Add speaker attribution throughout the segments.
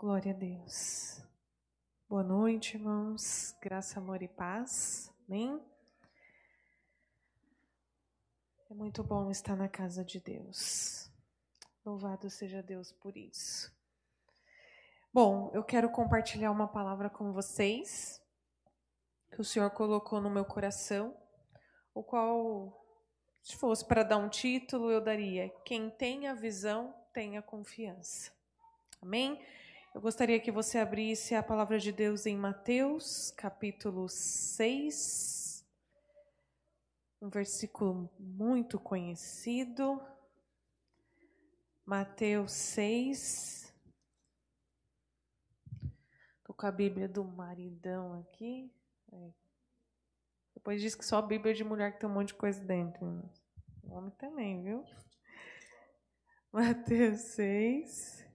Speaker 1: Glória a Deus. Boa noite, irmãos. Graça, amor e paz. Amém? É muito bom estar na casa de Deus. Louvado seja Deus por isso. Bom, eu quero compartilhar uma palavra com vocês que o Senhor colocou no meu coração, o qual, se fosse para dar um título, eu daria: Quem tem a visão, tem a confiança. Amém? Eu gostaria que você abrisse a palavra de Deus em Mateus, capítulo 6, um versículo muito conhecido. Mateus 6. Estou com a Bíblia do maridão aqui. É. Depois diz que só a Bíblia de mulher que tem um monte de coisa dentro. O homem também, viu? Mateus 6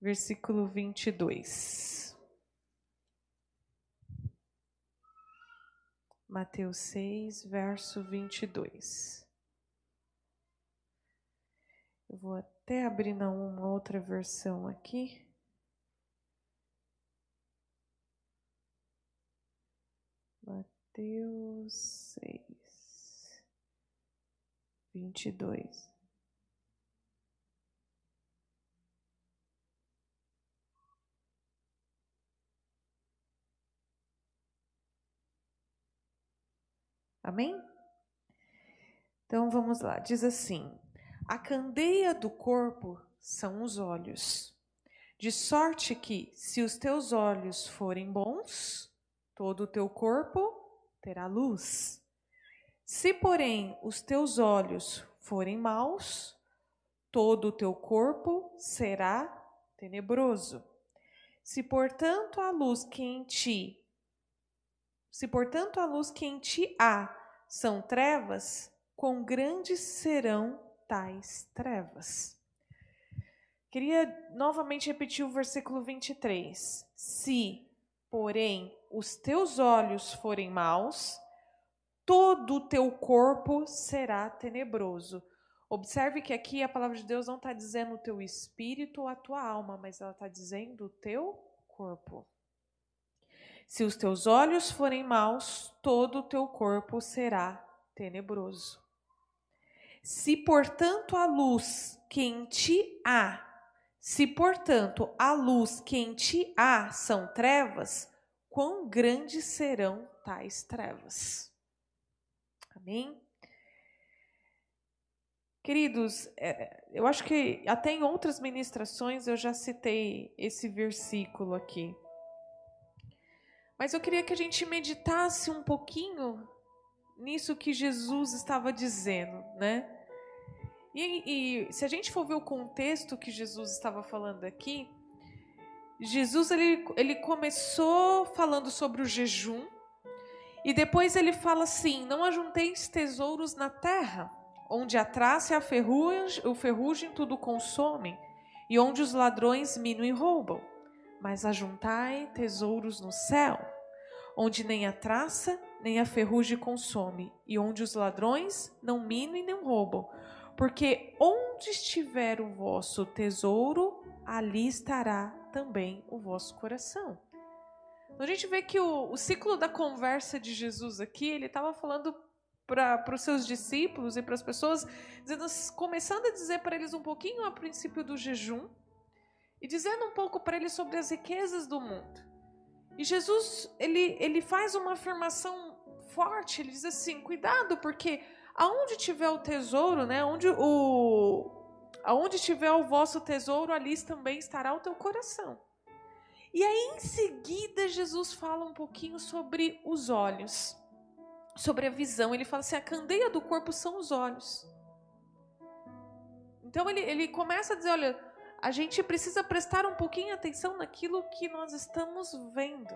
Speaker 1: versículo 22. Mateus 6, verso 22. Eu vou até abrir na uma outra versão aqui. Mateus 6, 22. Amém? Então vamos lá. Diz assim: A candeia do corpo são os olhos. De sorte que, se os teus olhos forem bons, todo o teu corpo terá luz. Se, porém, os teus olhos forem maus, todo o teu corpo será tenebroso. Se, portanto, a luz que em ti se, portanto, a luz que em ti há são trevas, quão grandes serão tais trevas. Queria novamente repetir o versículo 23. Se, porém, os teus olhos forem maus, todo o teu corpo será tenebroso. Observe que aqui a palavra de Deus não está dizendo o teu espírito ou a tua alma, mas ela está dizendo o teu corpo. Se os teus olhos forem maus, todo o teu corpo será tenebroso. Se, portanto, a luz que em ti há, se, portanto, a luz que em ti há são trevas, quão grandes serão tais trevas? Amém? Queridos, é, eu acho que até em outras ministrações eu já citei esse versículo aqui. Mas eu queria que a gente meditasse um pouquinho nisso que Jesus estava dizendo, né? E, e, se a gente for ver o contexto que Jesus estava falando aqui, Jesus ele, ele começou falando sobre o jejum e depois ele fala assim: não ajunteis tesouros na terra, onde a traça e a ferrugem, o ferrugem tudo consomem, e onde os ladrões minam e roubam mas ajuntai tesouros no céu, onde nem a traça nem a ferrugem consome, e onde os ladrões não minam e nem roubam. Porque onde estiver o vosso tesouro, ali estará também o vosso coração. Então, a gente vê que o, o ciclo da conversa de Jesus aqui, ele estava falando para os seus discípulos e para as pessoas, dizendo, começando a dizer para eles um pouquinho a princípio do jejum, e dizendo um pouco para ele sobre as riquezas do mundo. E Jesus, ele, ele faz uma afirmação forte, ele diz assim: cuidado, porque aonde tiver o tesouro, né, onde o aonde tiver o vosso tesouro, ali também estará o teu coração. E aí em seguida Jesus fala um pouquinho sobre os olhos, sobre a visão. Ele fala assim: a candeia do corpo são os olhos. Então ele, ele começa a dizer: olha, a gente precisa prestar um pouquinho atenção naquilo que nós estamos vendo.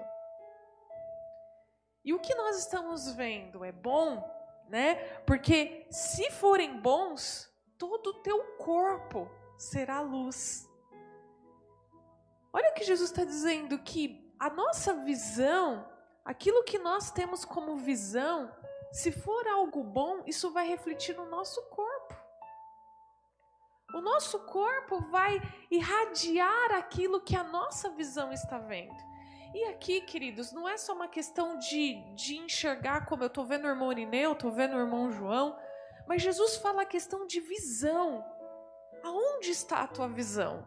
Speaker 1: E o que nós estamos vendo é bom, né? Porque se forem bons, todo o teu corpo será luz. Olha o que Jesus está dizendo: que a nossa visão, aquilo que nós temos como visão, se for algo bom, isso vai refletir no nosso corpo. O nosso corpo vai irradiar aquilo que a nossa visão está vendo. E aqui, queridos, não é só uma questão de, de enxergar como eu estou vendo o irmão Irineu, estou vendo o irmão João, mas Jesus fala a questão de visão. Aonde está a tua visão?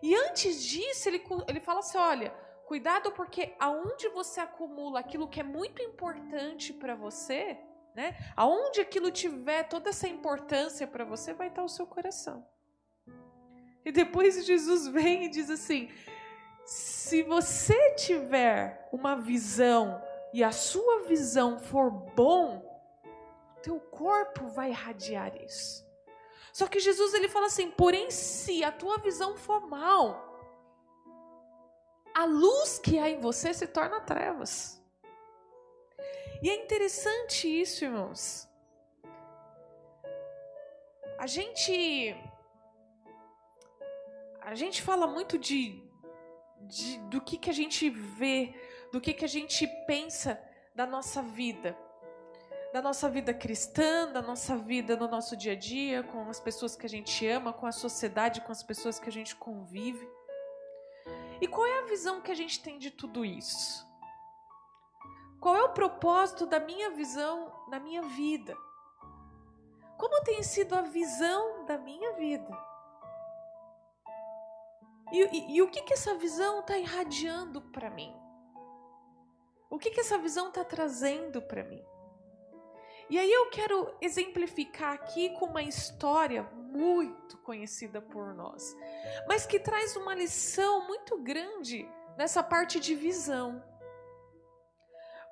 Speaker 1: E antes disso, ele, ele fala assim: olha, cuidado porque aonde você acumula aquilo que é muito importante para você, né? Aonde aquilo tiver toda essa importância para você, vai estar o seu coração. E depois Jesus vem e diz assim: se você tiver uma visão e a sua visão for bom, teu corpo vai irradiar isso. Só que Jesus ele fala assim: porém, se a tua visão for mal, a luz que há em você se torna trevas. E é interessante isso, irmãos. A gente a gente fala muito de, de do que que a gente vê, do que que a gente pensa da nossa vida. Da nossa vida cristã, da nossa vida no nosso dia a dia, com as pessoas que a gente ama, com a sociedade, com as pessoas que a gente convive. E qual é a visão que a gente tem de tudo isso? Qual é o propósito da minha visão na minha vida? Como tem sido a visão da minha vida? E, e, e o que, que essa visão está irradiando para mim? O que, que essa visão está trazendo para mim? E aí eu quero exemplificar aqui com uma história muito conhecida por nós, mas que traz uma lição muito grande nessa parte de visão.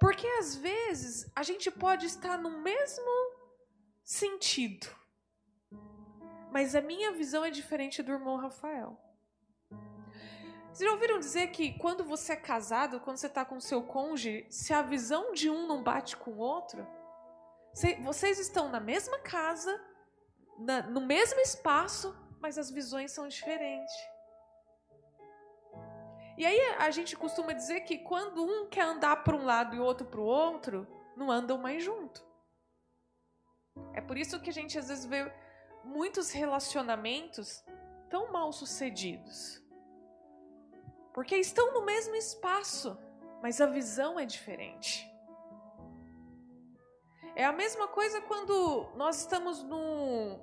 Speaker 1: Porque às vezes a gente pode estar no mesmo sentido, mas a minha visão é diferente do irmão Rafael. Vocês já ouviram dizer que quando você é casado, quando você está com seu cônjuge, se a visão de um não bate com o outro, vocês estão na mesma casa, no mesmo espaço, mas as visões são diferentes. E aí a gente costuma dizer que quando um quer andar para um lado e o outro para o outro, não andam mais junto. É por isso que a gente às vezes vê muitos relacionamentos tão mal sucedidos. Porque estão no mesmo espaço, mas a visão é diferente. É a mesma coisa quando nós estamos no.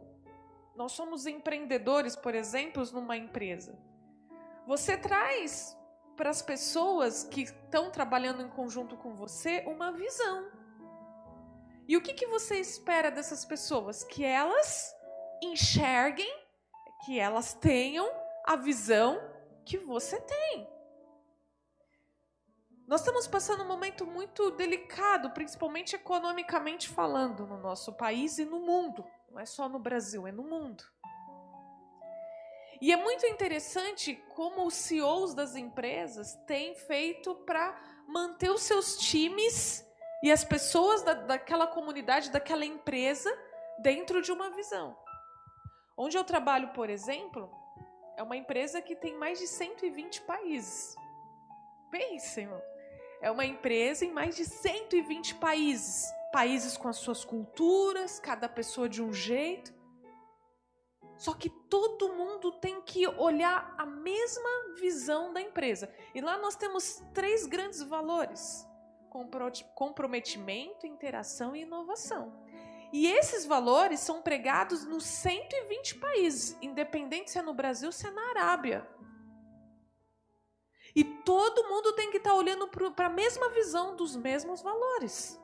Speaker 1: Nós somos empreendedores, por exemplo, numa empresa. Você traz para as pessoas que estão trabalhando em conjunto com você uma visão. E o que, que você espera dessas pessoas? Que elas enxerguem, que elas tenham a visão que você tem. Nós estamos passando um momento muito delicado, principalmente economicamente falando, no nosso país e no mundo. Não é só no Brasil, é no mundo. E é muito interessante como os CEOs das empresas têm feito para manter os seus times e as pessoas da, daquela comunidade, daquela empresa, dentro de uma visão. Onde eu trabalho, por exemplo, é uma empresa que tem mais de 120 países. Pensem, é uma empresa em mais de 120 países. Países com as suas culturas, cada pessoa de um jeito. Só que todo mundo tem que olhar a mesma visão da empresa. E lá nós temos três grandes valores: comprometimento, interação e inovação. E esses valores são pregados nos 120 países, independente se é no Brasil ou se é na Arábia. E todo mundo tem que estar olhando para a mesma visão dos mesmos valores.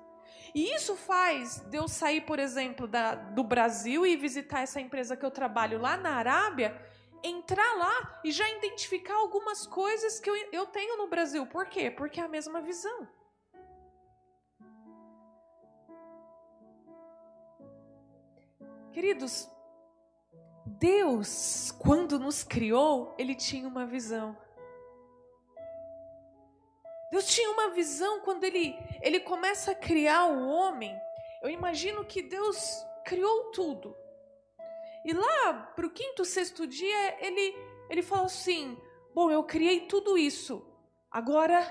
Speaker 1: E isso faz de eu sair, por exemplo, da, do Brasil e visitar essa empresa que eu trabalho lá na Arábia, entrar lá e já identificar algumas coisas que eu, eu tenho no Brasil. Por quê? Porque é a mesma visão. Queridos, Deus, quando nos criou, Ele tinha uma visão. Deus tinha uma visão quando ele, ele começa a criar o homem. Eu imagino que Deus criou tudo. E lá para o quinto, sexto dia, ele, ele falou assim: Bom, eu criei tudo isso. Agora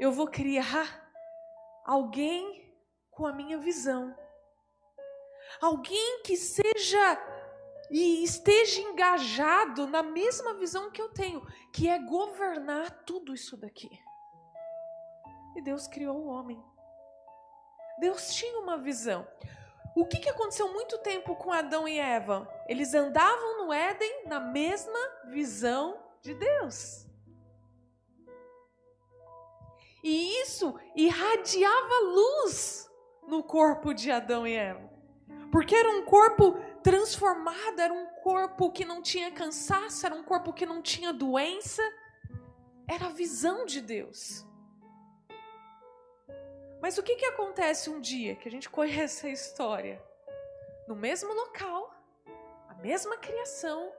Speaker 1: eu vou criar alguém com a minha visão. Alguém que seja e esteja engajado na mesma visão que eu tenho, que é governar tudo isso daqui. E Deus criou o homem. Deus tinha uma visão. O que, que aconteceu muito tempo com Adão e Eva? Eles andavam no Éden na mesma visão de Deus. E isso irradiava luz no corpo de Adão e Eva. Porque era um corpo transformado, era um corpo que não tinha cansaço, era um corpo que não tinha doença. Era a visão de Deus. Mas o que, que acontece um dia que a gente conhece a história? No mesmo local, a mesma criação,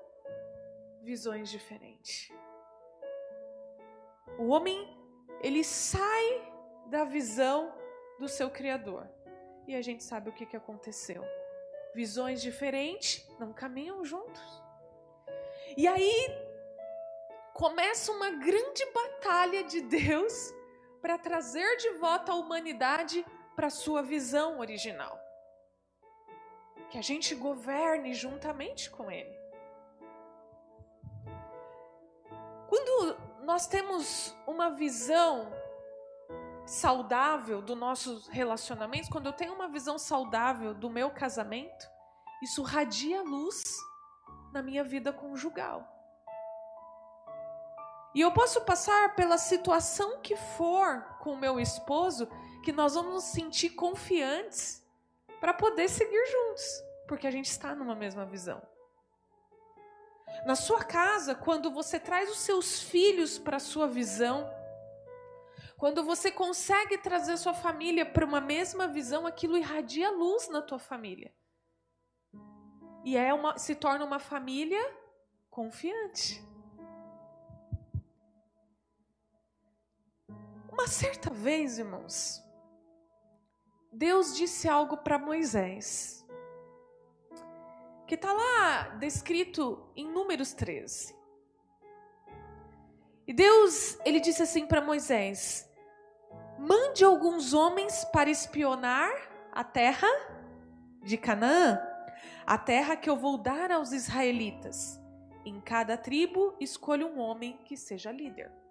Speaker 1: visões diferentes. O homem, ele sai da visão do seu Criador. E a gente sabe o que, que aconteceu. Visões diferentes não caminham juntos. E aí começa uma grande batalha de Deus para trazer de volta a humanidade para sua visão original. Que a gente governe juntamente com Ele. Quando nós temos uma visão saudável dos nossos relacionamentos, quando eu tenho uma visão saudável do meu casamento, isso radia luz na minha vida conjugal. E eu posso passar pela situação que for com o meu esposo, que nós vamos nos sentir confiantes para poder seguir juntos, porque a gente está numa mesma visão. Na sua casa, quando você traz os seus filhos para a sua visão, quando você consegue trazer sua família para uma mesma visão, aquilo irradia luz na tua família. E é uma, se torna uma família confiante. Uma certa vez, irmãos, Deus disse algo para Moisés, que está lá descrito em Números 13. E Deus, ele disse assim para Moisés: Mande alguns homens para espionar a terra de Canaã, a terra que eu vou dar aos israelitas. Em cada tribo, escolha um homem que seja líder.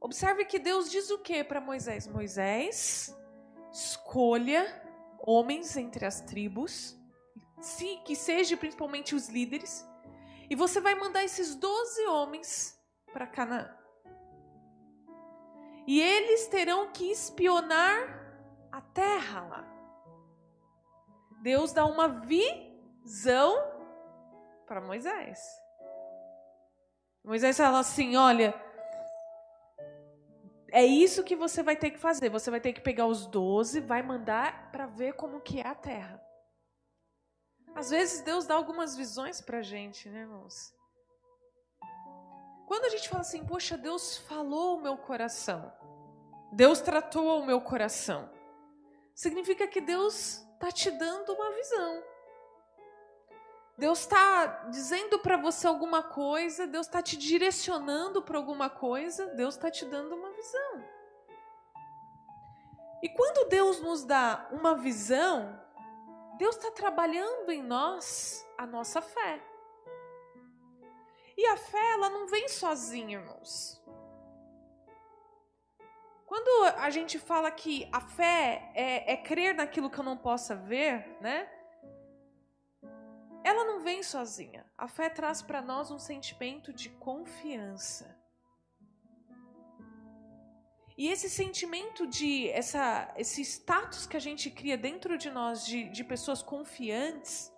Speaker 1: Observe que Deus diz o que para Moisés? Moisés, escolha homens entre as tribos, que seja principalmente os líderes, e você vai mandar esses 12 homens para Canaã. E eles terão que espionar a terra lá. Deus dá uma visão para Moisés. Moisés fala assim: olha, é isso que você vai ter que fazer. Você vai ter que pegar os doze, vai mandar para ver como que é a terra. Às vezes Deus dá algumas visões para gente, né, irmãos? Quando a gente fala assim, poxa, Deus falou o meu coração, Deus tratou o meu coração, significa que Deus está te dando uma visão. Deus está dizendo para você alguma coisa, Deus está te direcionando para alguma coisa, Deus está te dando uma visão. E quando Deus nos dá uma visão, Deus está trabalhando em nós a nossa fé. E a fé, ela não vem sozinha, irmãos. Quando a gente fala que a fé é, é crer naquilo que eu não possa ver, né? Ela não vem sozinha. A fé traz para nós um sentimento de confiança. E esse sentimento de essa, esse status que a gente cria dentro de nós de, de pessoas confiantes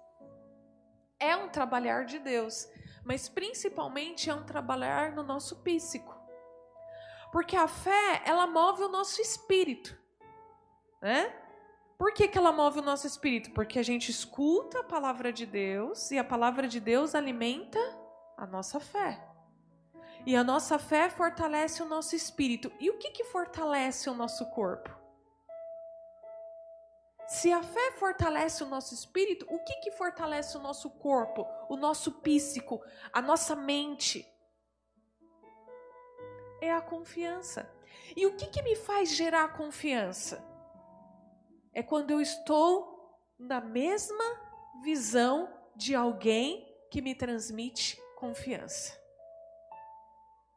Speaker 1: é um trabalhar de Deus, mas principalmente é um trabalhar no nosso psíquico. Porque a fé, ela move o nosso espírito, né? Por que, que ela move o nosso espírito? Porque a gente escuta a palavra de Deus e a palavra de Deus alimenta a nossa fé. E a nossa fé fortalece o nosso espírito. E o que, que fortalece o nosso corpo? Se a fé fortalece o nosso espírito, o que, que fortalece o nosso corpo, o nosso psíquico, a nossa mente? É a confiança. E o que, que me faz gerar confiança? É quando eu estou na mesma visão de alguém que me transmite confiança.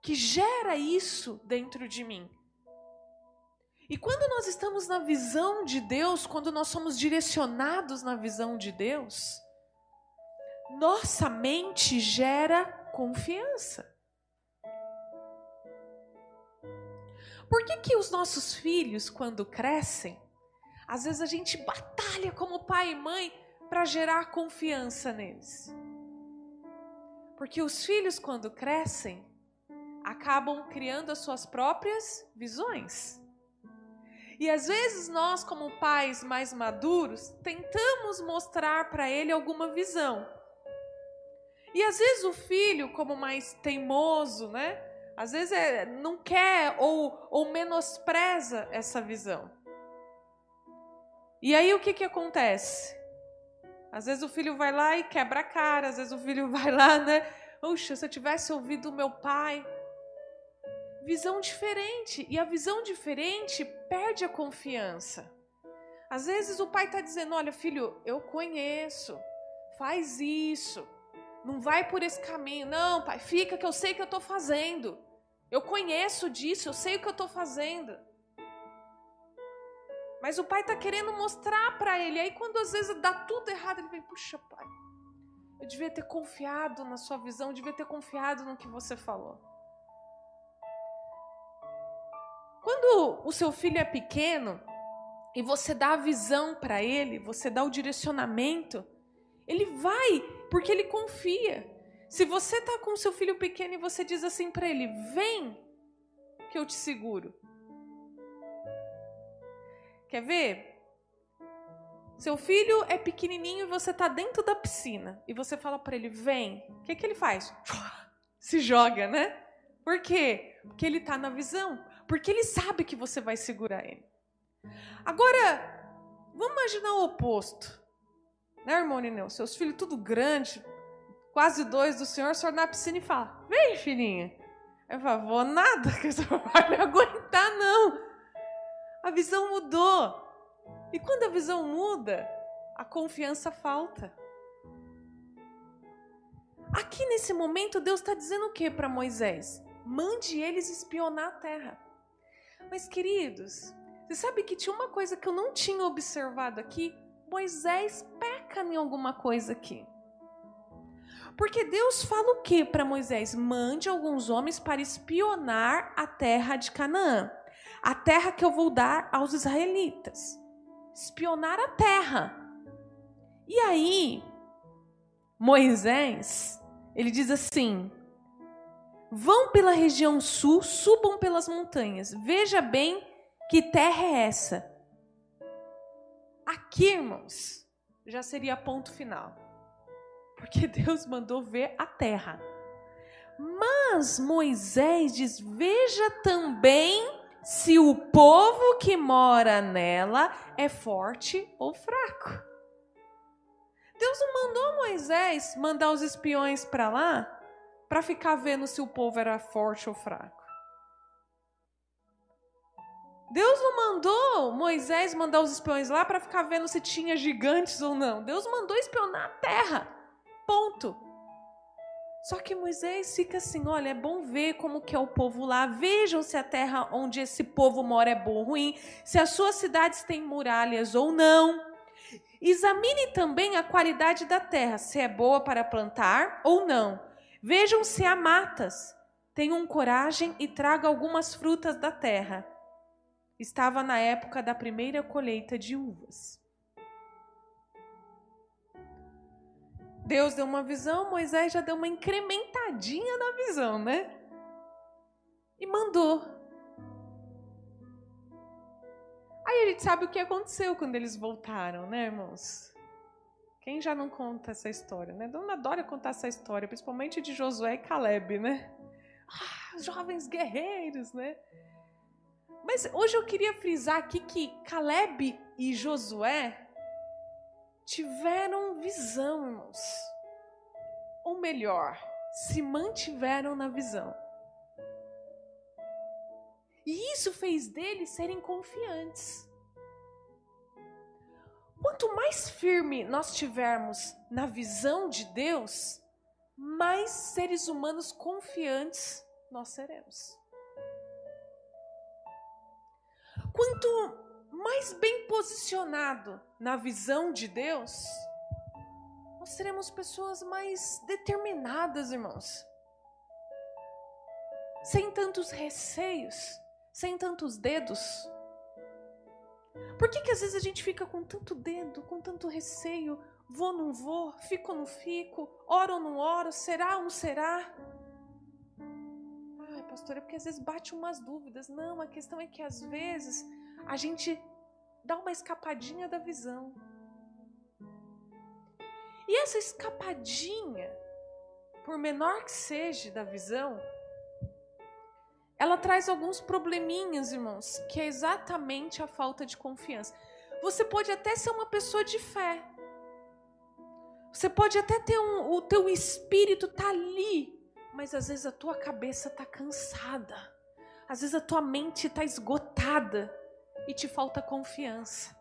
Speaker 1: Que gera isso dentro de mim. E quando nós estamos na visão de Deus, quando nós somos direcionados na visão de Deus, nossa mente gera confiança. Por que, que os nossos filhos, quando crescem, às vezes a gente batalha como pai e mãe para gerar confiança neles? Porque os filhos, quando crescem, acabam criando as suas próprias visões. E às vezes nós, como pais mais maduros, tentamos mostrar para ele alguma visão. E às vezes o filho, como mais teimoso, né? Às vezes é, não quer ou, ou menospreza essa visão. E aí o que, que acontece? Às vezes o filho vai lá e quebra a cara, às vezes o filho vai lá, né? Puxa, se eu tivesse ouvido o meu pai, visão diferente. E a visão diferente perde a confiança. Às vezes o pai está dizendo: Olha, filho, eu conheço, faz isso, não vai por esse caminho. Não, pai, fica que eu sei que eu estou fazendo. Eu conheço disso, eu sei o que eu estou fazendo. Mas o pai está querendo mostrar para ele. Aí, quando às vezes dá tudo errado, ele vem: Puxa, pai, eu devia ter confiado na sua visão, eu devia ter confiado no que você falou. Quando o seu filho é pequeno e você dá a visão para ele, você dá o direcionamento, ele vai porque ele confia. Se você está com seu filho pequeno e você diz assim para ele: "Vem, que eu te seguro". Quer ver? Seu filho é pequenininho e você está dentro da piscina e você fala para ele: "Vem". O que que ele faz? Se joga, né? Por quê? Porque ele está na visão porque ele sabe que você vai segurar ele. Agora, vamos imaginar o oposto. Né, irmão Nineu? Seus filhos tudo grande, quase dois do senhor, o na piscina e fala: Vem, filhinha. Eu falo, vou nada, que você vai me aguentar, não. A visão mudou. E quando a visão muda, a confiança falta. Aqui nesse momento, Deus está dizendo o que para Moisés? Mande eles espionar a terra. Mas, queridos, você sabe que tinha uma coisa que eu não tinha observado aqui? Moisés peca em alguma coisa aqui. Porque Deus fala o que para Moisés? Mande alguns homens para espionar a terra de Canaã, a terra que eu vou dar aos israelitas. Espionar a terra. E aí, Moisés, ele diz assim: Vão pela região sul, subam pelas montanhas. Veja bem que terra é essa. Aqui, irmãos, já seria ponto final. Porque Deus mandou ver a terra. Mas Moisés diz: Veja também se o povo que mora nela é forte ou fraco. Deus não mandou Moisés mandar os espiões para lá para ficar vendo se o povo era forte ou fraco. Deus não mandou Moisés mandar os espiões lá para ficar vendo se tinha gigantes ou não. Deus mandou espionar a terra. Ponto. Só que Moisés fica assim, olha, é bom ver como que é o povo lá. Vejam se a terra onde esse povo mora é boa ou ruim, se as suas cidades têm muralhas ou não. Examine também a qualidade da terra, se é boa para plantar ou não. Vejam se há matas. Tenham coragem e traga algumas frutas da terra. Estava na época da primeira colheita de uvas. Deus deu uma visão, Moisés já deu uma incrementadinha na visão, né? E mandou. Aí a gente sabe o que aconteceu quando eles voltaram, né, irmãos? Quem já não conta essa história, né? Dona adora contar essa história, principalmente de Josué e Caleb, né? Ah, jovens guerreiros, né? Mas hoje eu queria frisar aqui que Caleb e Josué tiveram visão, irmãos. Ou melhor, se mantiveram na visão. E isso fez deles serem confiantes. quanto mais firme nós tivermos na visão de Deus, mais seres humanos confiantes nós seremos. Quanto mais bem posicionado na visão de Deus, nós seremos pessoas mais determinadas, irmãos. Sem tantos receios, sem tantos dedos. Por que, que às vezes a gente fica com tanto dedo, com tanto receio? Vou, não vou, fico não fico, oro ou não oro, será ou não será? Ai, pastor, é porque às vezes bate umas dúvidas. Não, a questão é que às vezes a gente dá uma escapadinha da visão. E essa escapadinha, por menor que seja da visão, ela traz alguns probleminhas, irmãos, que é exatamente a falta de confiança. Você pode até ser uma pessoa de fé. Você pode até ter um, o teu espírito tá ali, mas às vezes a tua cabeça tá cansada. Às vezes a tua mente tá esgotada e te falta confiança.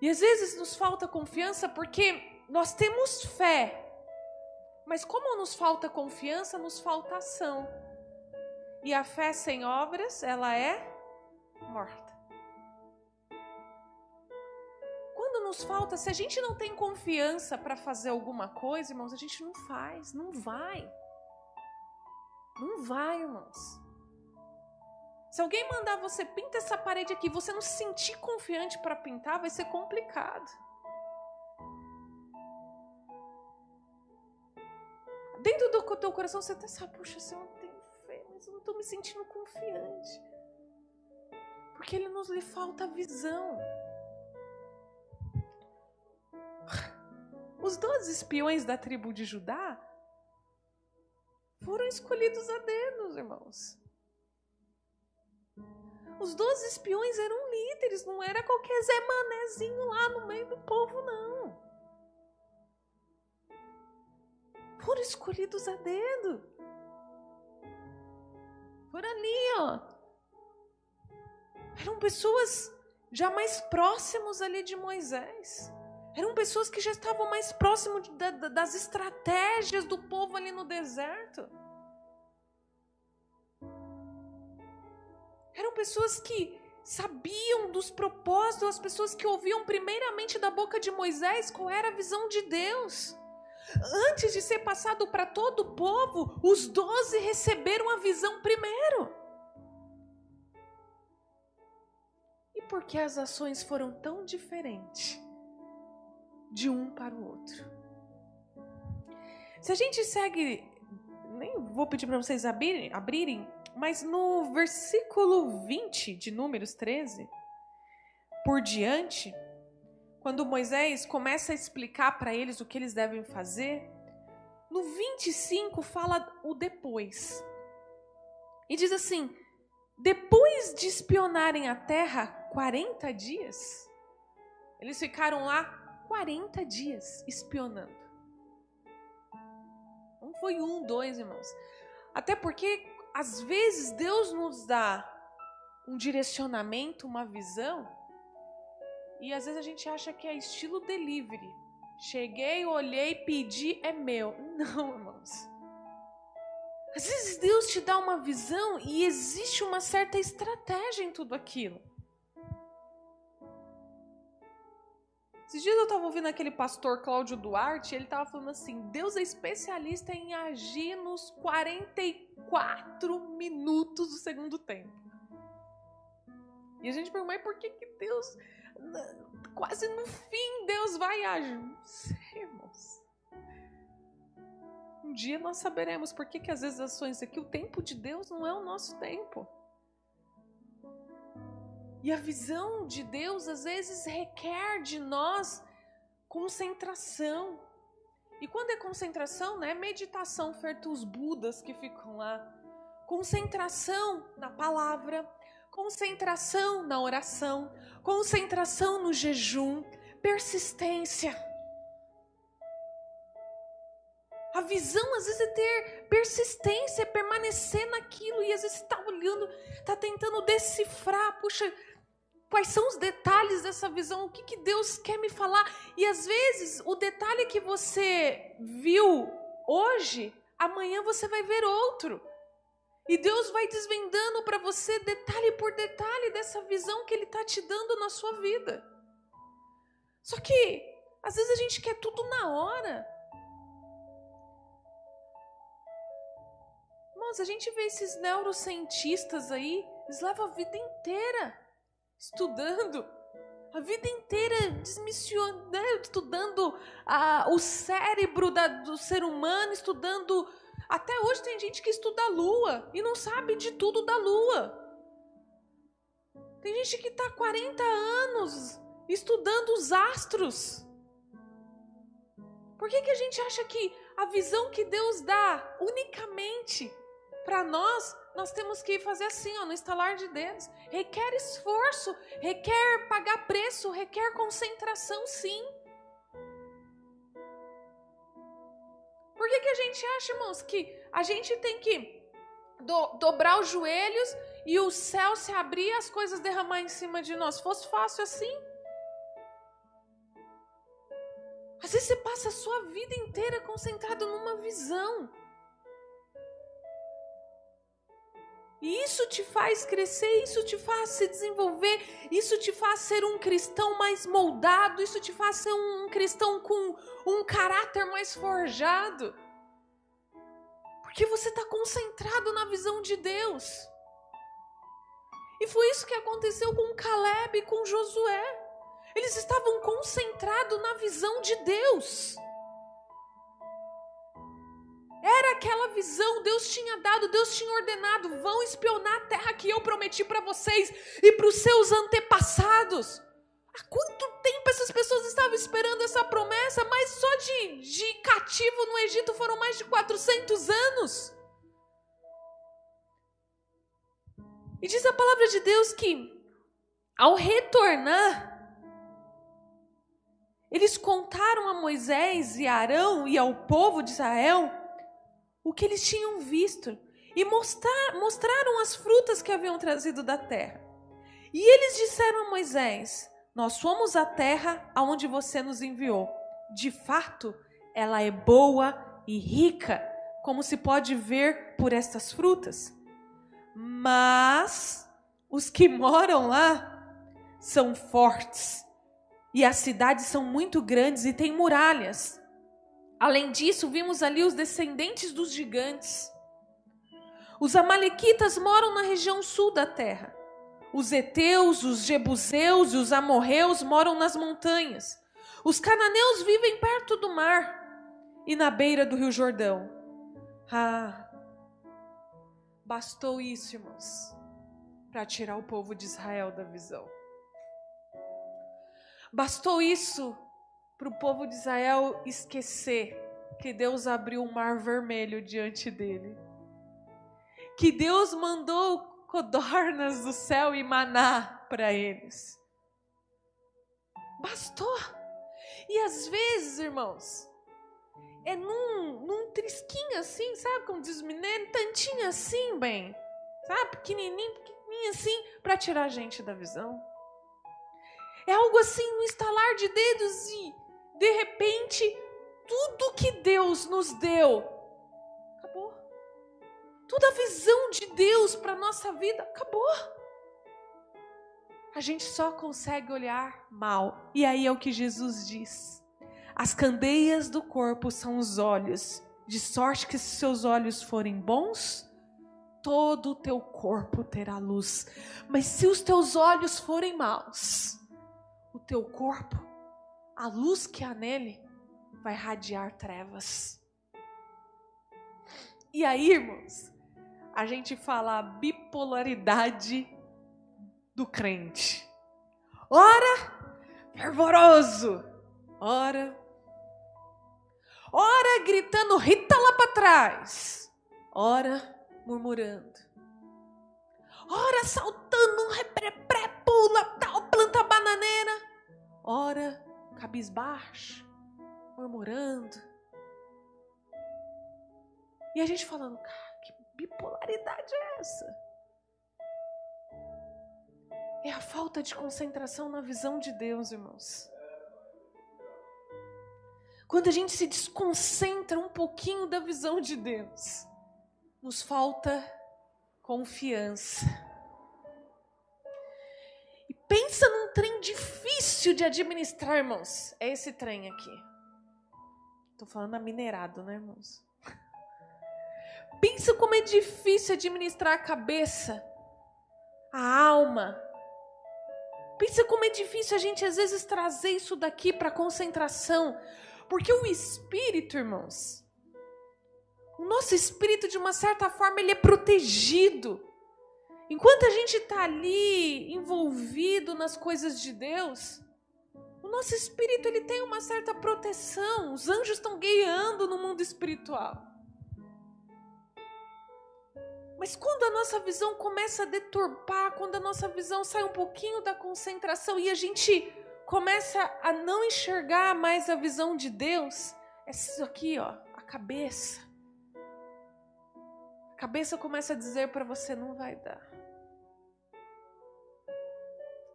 Speaker 1: E às vezes nos falta confiança porque nós temos fé, mas como nos falta confiança, nos falta ação. E a fé sem obras, ela é morta. Quando nos falta, se a gente não tem confiança para fazer alguma coisa, irmãos, a gente não faz, não vai. Não vai, irmãos. Se alguém mandar você pinta essa parede aqui, você não se sentir confiante para pintar, vai ser complicado. Dentro do teu coração você até sabe, puxa, eu não tenho fé, mas eu não estou me sentindo confiante. Porque ele nos lhe falta visão. Os doze espiões da tribo de Judá foram escolhidos a dedos, irmãos. Os doze espiões eram líderes, não era qualquer Zé Manézinho lá no meio do povo, não. Foram escolhidos a dedo. Foram ali, ó. Eram pessoas já mais próximos ali de Moisés. Eram pessoas que já estavam mais próximos das estratégias do povo ali no deserto. Eram pessoas que sabiam dos propósitos, as pessoas que ouviam primeiramente da boca de Moisés qual era a visão de Deus. Antes de ser passado para todo o povo, os doze receberam a visão primeiro. E por que as ações foram tão diferentes de um para o outro? Se a gente segue, nem vou pedir para vocês abrirem, abrirem mas no versículo 20 de Números 13, por diante, quando Moisés começa a explicar para eles o que eles devem fazer, no 25 fala o depois. E diz assim: depois de espionarem a terra 40 dias, eles ficaram lá 40 dias espionando. Não foi um, dois, irmãos. Até porque às vezes Deus nos dá um direcionamento, uma visão, e às vezes a gente acha que é estilo delivery. Cheguei, olhei, pedi, é meu. Não, irmãos. Às vezes Deus te dá uma visão e existe uma certa estratégia em tudo aquilo. Esses dias eu estava ouvindo aquele pastor Cláudio Duarte, ele estava falando assim: Deus é especialista em agir nos 44 minutos do segundo tempo. E a gente pergunta, mas por que, que Deus, quase no fim, Deus vai agir? Não sei, irmãos. Um dia nós saberemos por que, que às vezes as ações aqui, o tempo de Deus não é o nosso tempo. E a visão de Deus às vezes requer de nós concentração. E quando é concentração, não é meditação feita os budas que ficam lá. Concentração na palavra, concentração na oração, concentração no jejum, persistência. A visão às vezes é ter persistência, é permanecer naquilo e às vezes está olhando, está tentando decifrar. Puxa, Quais são os detalhes dessa visão? O que, que Deus quer me falar? E às vezes, o detalhe que você viu hoje, amanhã você vai ver outro. E Deus vai desvendando para você detalhe por detalhe dessa visão que Ele está te dando na sua vida. Só que, às vezes, a gente quer tudo na hora. Irmãos, a gente vê esses neurocientistas aí, eles levam a vida inteira estudando, a vida inteira desmissionando, estudando a, o cérebro da, do ser humano, estudando. Até hoje tem gente que estuda a lua e não sabe de tudo da lua. Tem gente que está há 40 anos estudando os astros. Por que, que a gente acha que a visão que Deus dá unicamente para nós nós temos que fazer assim, ó, no estalar de dedos. Requer esforço, requer pagar preço, requer concentração, sim. Por que, que a gente acha, irmãos, que a gente tem que do, dobrar os joelhos e o céu se abrir e as coisas derramar em cima de nós? Fosse fácil assim? Às vezes você passa a sua vida inteira concentrado numa visão. E isso te faz crescer, isso te faz se desenvolver, isso te faz ser um cristão mais moldado, isso te faz ser um cristão com um caráter mais forjado. Porque você está concentrado na visão de Deus. E foi isso que aconteceu com Caleb e com Josué. Eles estavam concentrados na visão de Deus. Era aquela visão, Deus tinha dado, Deus tinha ordenado: vão espionar a terra que eu prometi para vocês e para os seus antepassados. Há quanto tempo essas pessoas estavam esperando essa promessa? Mas só de, de cativo no Egito foram mais de 400 anos. E diz a palavra de Deus que, ao retornar, eles contaram a Moisés e Arão e ao povo de Israel o que eles tinham visto e mostrar, mostraram as frutas que haviam trazido da terra. E eles disseram a Moisés: Nós fomos à terra aonde você nos enviou. De fato, ela é boa e rica, como se pode ver por estas frutas. Mas os que moram lá são fortes, e as cidades são muito grandes e têm muralhas. Além disso, vimos ali os descendentes dos gigantes. Os amalequitas moram na região sul da terra. Os heteus, os jebuseus e os amorreus moram nas montanhas. Os cananeus vivem perto do mar e na beira do rio Jordão. Ah, bastou isso, irmãos, para tirar o povo de Israel da visão. Bastou isso para o povo de Israel esquecer que Deus abriu o um mar vermelho diante dele. Que Deus mandou codornas do céu e maná para eles. Bastou. E às vezes, irmãos, é num, num trisquinho assim, sabe como diz o mineiro? Tantinho assim, bem. Sabe? Pequenininho, pequenininho assim, para tirar a gente da visão. É algo assim, no estalar de dedos e de repente, tudo que Deus nos deu acabou. Toda a visão de Deus para nossa vida acabou. A gente só consegue olhar mal. E aí é o que Jesus diz: as candeias do corpo são os olhos, de sorte que se seus olhos forem bons, todo o teu corpo terá luz. Mas se os teus olhos forem maus, o teu corpo a luz que há nele vai radiar trevas. E aí, irmãos, a gente fala a bipolaridade do crente. Ora, fervoroso. Ora, ora gritando, Rita lá para trás. Ora, murmurando. Ora, saltando, um repré, pula, tal, planta bananeira. Ora, cabisbaixo, murmurando. E a gente falando, cara, que bipolaridade é essa? é a falta de concentração na visão de Deus, irmãos. Quando a gente se desconcentra um pouquinho da visão de Deus, nos falta confiança. Pensa num trem difícil de administrar, irmãos. É esse trem aqui. Tô falando a minerado, né, irmãos? Pensa como é difícil administrar a cabeça, a alma. Pensa como é difícil a gente às vezes trazer isso daqui para concentração, porque o espírito, irmãos, o nosso espírito de uma certa forma ele é protegido. Enquanto a gente está ali envolvido nas coisas de Deus, o nosso espírito ele tem uma certa proteção. Os anjos estão guiando no mundo espiritual. Mas quando a nossa visão começa a deturpar, quando a nossa visão sai um pouquinho da concentração e a gente começa a não enxergar mais a visão de Deus, é isso aqui, ó, a cabeça. A cabeça começa a dizer para você não vai dar.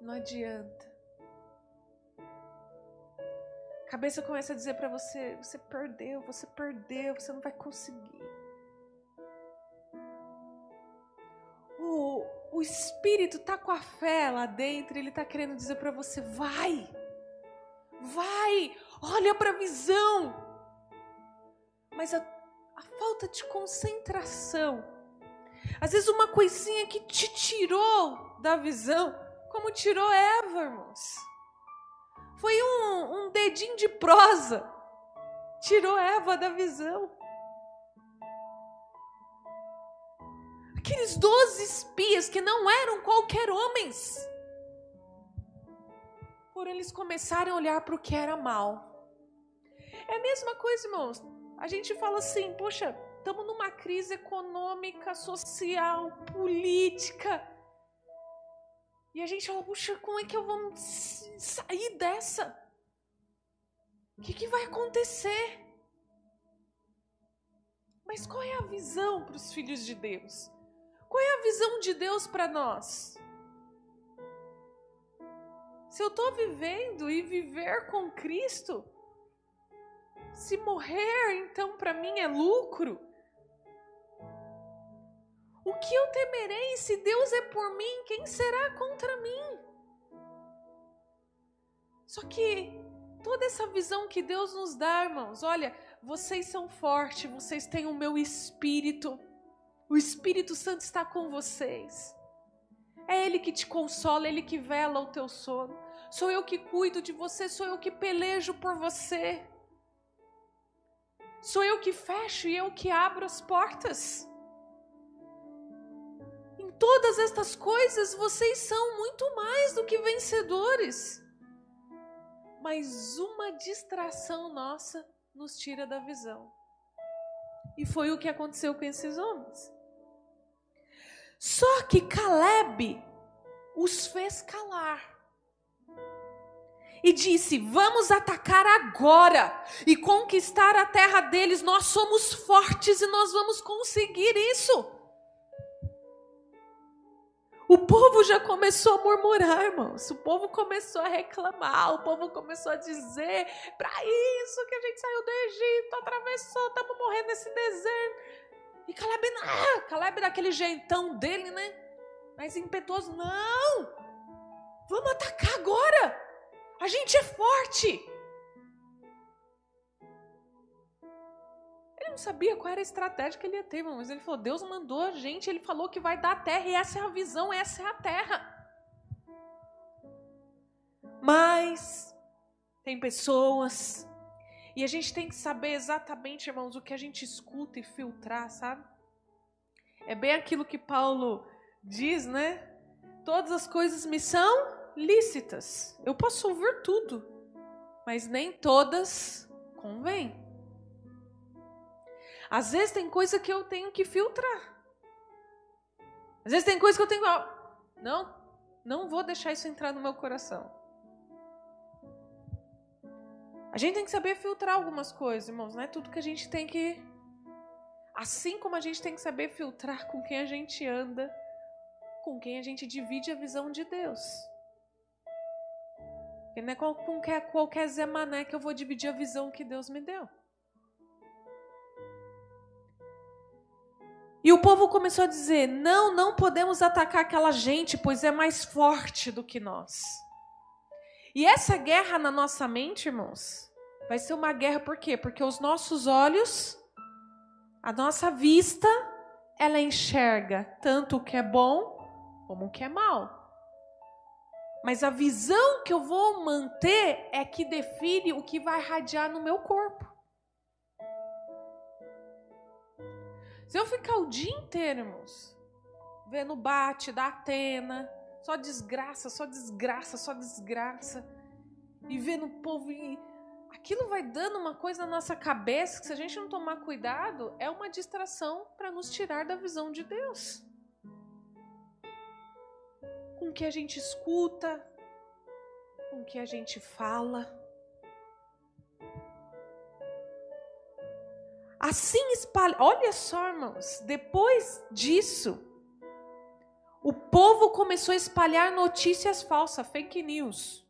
Speaker 1: Não adianta. A cabeça começa a dizer para você, você perdeu, você perdeu, você não vai conseguir. o, o Espírito tá com a fé lá dentro, ele tá querendo dizer para você: vai, vai, olha para a visão. Mas a, a falta de concentração, às vezes uma coisinha que te tirou da visão, como tirou Eva, irmãos. Foi um, um dedinho de prosa, tirou Eva da visão. Aqueles doze espias que não eram qualquer homens. Porém, eles começaram a olhar para o que era mal. É a mesma coisa, irmãos. A gente fala assim, poxa, estamos numa crise econômica, social, política. E a gente fala, puxa, como é que eu vou sair dessa? O que, que vai acontecer? Mas qual é a visão para os filhos de Deus? Qual é a visão de Deus para nós? Se eu estou vivendo e viver com Cristo, se morrer, então para mim é lucro. O que eu temerei se Deus é por mim? Quem será contra mim? Só que toda essa visão que Deus nos dá, irmãos, olha, vocês são fortes, vocês têm o meu espírito. O Espírito Santo está com vocês. É Ele que te consola, Ele que vela o teu sono. Sou eu que cuido de você, sou eu que pelejo por você. Sou eu que fecho e eu que abro as portas. Todas estas coisas vocês são muito mais do que vencedores. Mas uma distração nossa nos tira da visão. E foi o que aconteceu com esses homens. Só que Caleb os fez calar. E disse: Vamos atacar agora e conquistar a terra deles. Nós somos fortes e nós vamos conseguir isso. O povo já começou a murmurar, irmãos. O povo começou a reclamar. O povo começou a dizer: para isso que a gente saiu do Egito, atravessou, estamos morrendo nesse deserto. E Caleb, ah, Caleb daquele jeitão dele, né? Mais impetuoso, não! Vamos atacar agora! A gente é forte! Não sabia qual era a estratégia que ele ia ter, mas ele falou: Deus mandou a gente, ele falou que vai dar a terra, e essa é a visão, essa é a terra. Mas tem pessoas e a gente tem que saber exatamente, irmãos, o que a gente escuta e filtrar, sabe? É bem aquilo que Paulo diz, né? Todas as coisas me são lícitas. Eu posso ouvir tudo, mas nem todas convêm. Às vezes tem coisa que eu tenho que filtrar. Às vezes tem coisa que eu tenho que. Não, não vou deixar isso entrar no meu coração. A gente tem que saber filtrar algumas coisas, irmãos. Não é tudo que a gente tem que. Assim como a gente tem que saber filtrar com quem a gente anda, com quem a gente divide a visão de Deus. E não é com qualquer, qualquer Zé Mané que eu vou dividir a visão que Deus me deu. E o povo começou a dizer: não, não podemos atacar aquela gente, pois é mais forte do que nós. E essa guerra na nossa mente, irmãos, vai ser uma guerra por quê? Porque os nossos olhos, a nossa vista, ela enxerga tanto o que é bom como o que é mal. Mas a visão que eu vou manter é que define o que vai radiar no meu corpo. Se eu ficar o dia inteiro, irmãos, vendo bate da Atena, só desgraça, só desgraça, só desgraça, e vendo o povo e aquilo vai dando uma coisa na nossa cabeça que se a gente não tomar cuidado, é uma distração para nos tirar da visão de Deus. Com o que a gente escuta, com o que a gente fala. Assim espalha. Olha só, irmãos, depois disso, o povo começou a espalhar notícias falsas, fake news.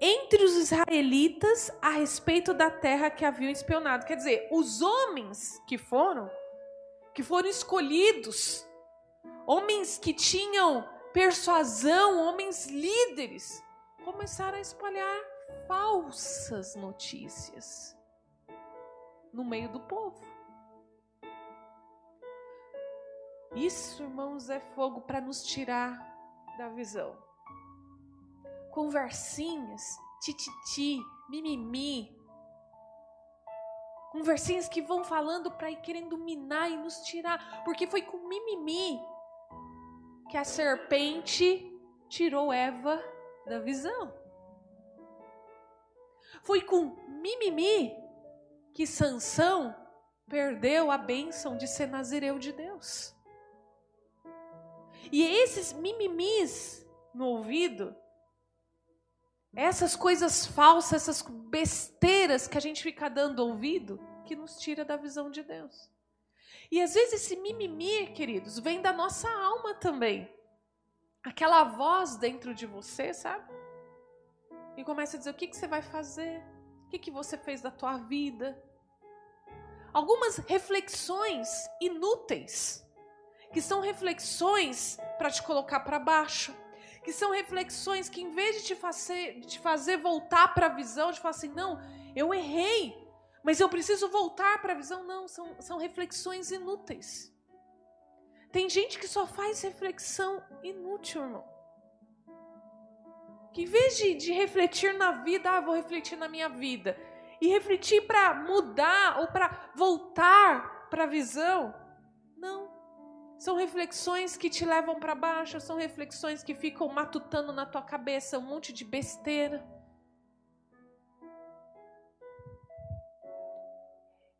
Speaker 1: Entre os israelitas a respeito da terra que haviam espionado. Quer dizer, os homens que foram, que foram escolhidos, homens que tinham persuasão, homens líderes, começaram a espalhar falsas notícias no meio do povo. Isso, irmãos, é fogo para nos tirar da visão. Conversinhas, tititi, mimimi. Conversinhas que vão falando para ir querendo minar e nos tirar. Porque foi com mimimi que a serpente tirou Eva da visão. Foi com mimimi que Sansão perdeu a bênção de ser nazireu de Deus. E esses mimimis no ouvido, essas coisas falsas, essas besteiras que a gente fica dando ouvido, que nos tira da visão de Deus. E às vezes esse mimimi, queridos, vem da nossa alma também. Aquela voz dentro de você, sabe? E começa a dizer: o que, que você vai fazer? O que, que você fez da tua vida? Algumas reflexões inúteis, que são reflexões para te colocar para baixo, que são reflexões que, em vez de te fazer, te fazer voltar para a visão, de falar assim: não, eu errei, mas eu preciso voltar para a visão, não, são, são reflexões inúteis. Tem gente que só faz reflexão inútil, irmão que em vez de, de refletir na vida, ah, vou refletir na minha vida, e refletir para mudar ou para voltar para a visão, não. São reflexões que te levam para baixo, são reflexões que ficam matutando na tua cabeça um monte de besteira.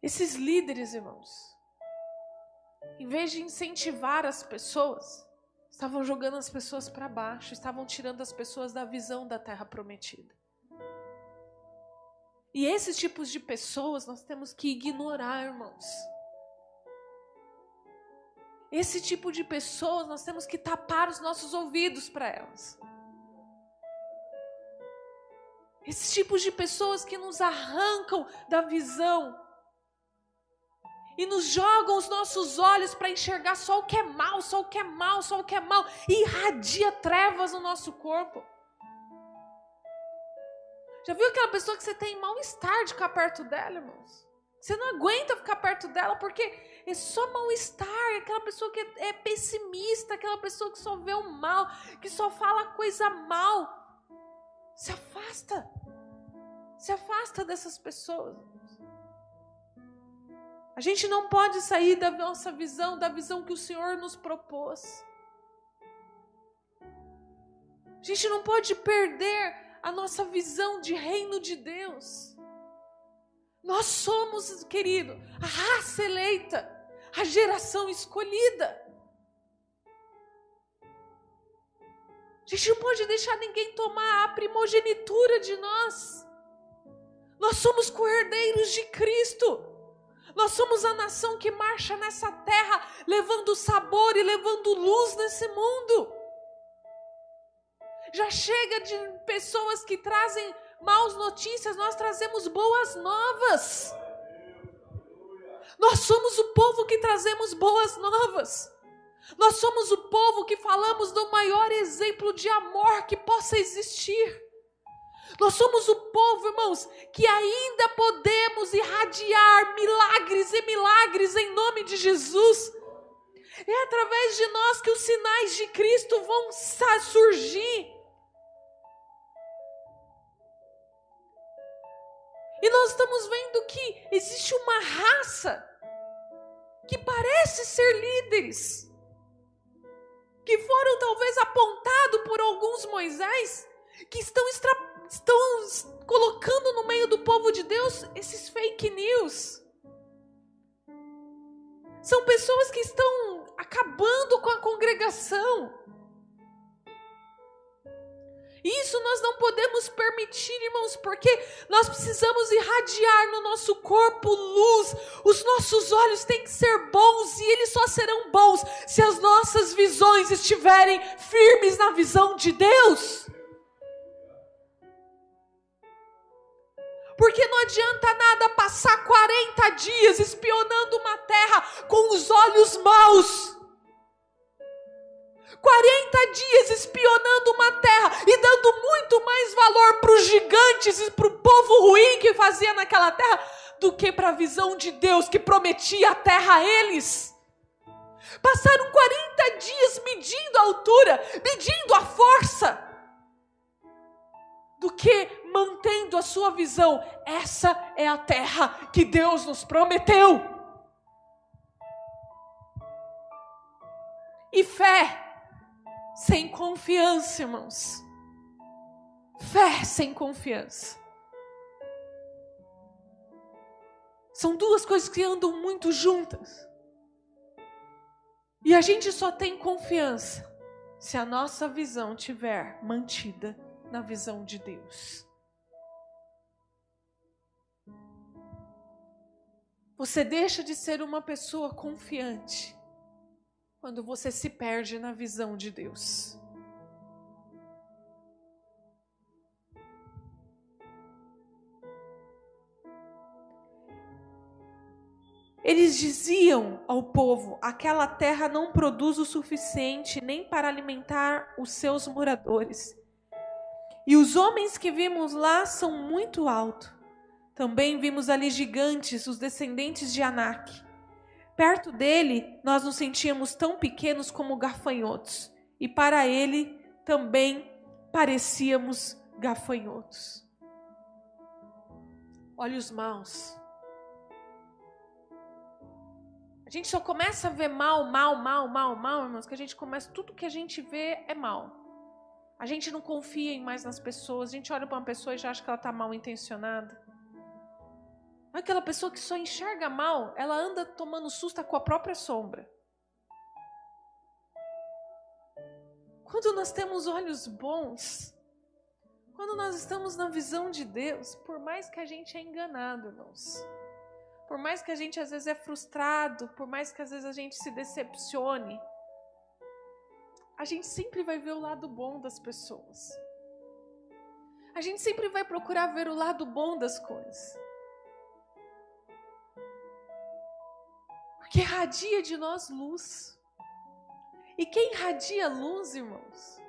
Speaker 1: Esses líderes, irmãos, em vez de incentivar as pessoas, estavam jogando as pessoas para baixo, estavam tirando as pessoas da visão da terra prometida. E esses tipos de pessoas nós temos que ignorar, irmãos. Esse tipo de pessoas nós temos que tapar os nossos ouvidos para elas. Esses tipos de pessoas que nos arrancam da visão e nos jogam os nossos olhos para enxergar só o que é mal, só o que é mal, só o que é mal, e irradia trevas no nosso corpo. Já viu aquela pessoa que você tem mal-estar de ficar perto dela, irmãos? Você não aguenta ficar perto dela porque é só mal-estar, aquela pessoa que é pessimista, aquela pessoa que só vê o mal, que só fala coisa mal. Se afasta. Se afasta dessas pessoas. A gente não pode sair da nossa visão, da visão que o Senhor nos propôs. A gente não pode perder a nossa visão de reino de Deus. Nós somos, querido, a raça eleita, a geração escolhida. A gente não pode deixar ninguém tomar a primogenitura de nós. Nós somos co-herdeiros de Cristo. Nós somos a nação que marcha nessa terra, levando sabor e levando luz nesse mundo. Já chega de pessoas que trazem maus notícias, nós trazemos boas novas. Nós somos o povo que trazemos boas novas. Nós somos o povo que falamos do maior exemplo de amor que possa existir. Nós somos o povo, irmãos, que ainda podemos irradiar milagres e milagres em nome de Jesus. É através de nós que os sinais de Cristo vão surgir. E nós estamos vendo que existe uma raça que parece ser líderes, que foram talvez apontados por alguns Moisés, que estão, extra, estão colocando no meio do povo de Deus esses fake news. São pessoas que estão acabando com a congregação. Isso nós não podemos permitir, irmãos, porque nós precisamos irradiar no nosso corpo luz. Os nossos olhos têm que ser bons e eles só serão bons se as nossas visões estiverem firmes na visão de Deus. Porque não adianta nada passar 40 dias espionando uma terra com os olhos maus 40 dias espionando uma terra e dando muito mais valor para os gigantes e para o povo ruim que fazia naquela terra do que para a visão de Deus que prometia a terra a eles. Passaram 40 dias medindo a altura, medindo a força, do que mantendo a sua visão. Essa é a terra que Deus nos prometeu. E fé sem confiança, irmãos. Fé sem confiança. São duas coisas que andam muito juntas. E a gente só tem confiança se a nossa visão tiver mantida na visão de Deus. Você deixa de ser uma pessoa confiante quando você se perde na visão de Deus. Eles diziam ao povo: aquela terra não produz o suficiente nem para alimentar os seus moradores. E os homens que vimos lá são muito altos. Também vimos ali gigantes, os descendentes de Anak. Perto dele, nós nos sentíamos tão pequenos como gafanhotos, e para ele também parecíamos gafanhotos. Olhos maus. A gente só começa a ver mal, mal, mal, mal, mal, irmãos, que a gente começa, tudo que a gente vê é mal. A gente não confia mais nas pessoas, a gente olha para uma pessoa e já acha que ela está mal intencionada. Aquela pessoa que só enxerga mal, ela anda tomando susto com a própria sombra. Quando nós temos olhos bons, quando nós estamos na visão de Deus, por mais que a gente é enganado, irmãos, por mais que a gente às vezes é frustrado, por mais que às vezes a gente se decepcione, a gente sempre vai ver o lado bom das pessoas. A gente sempre vai procurar ver o lado bom das coisas. Que irradia de nós luz. E quem irradia luz, irmãos,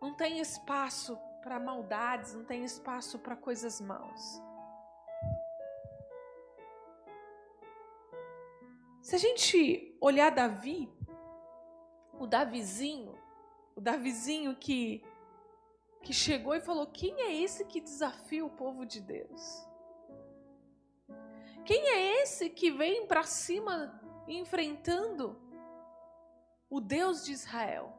Speaker 1: não tem espaço para maldades, não tem espaço para coisas maus. Se a gente olhar Davi, o Davizinho, o Davizinho que que chegou e falou: "Quem é esse que desafia o povo de Deus?" Quem é esse que vem para cima enfrentando o Deus de Israel?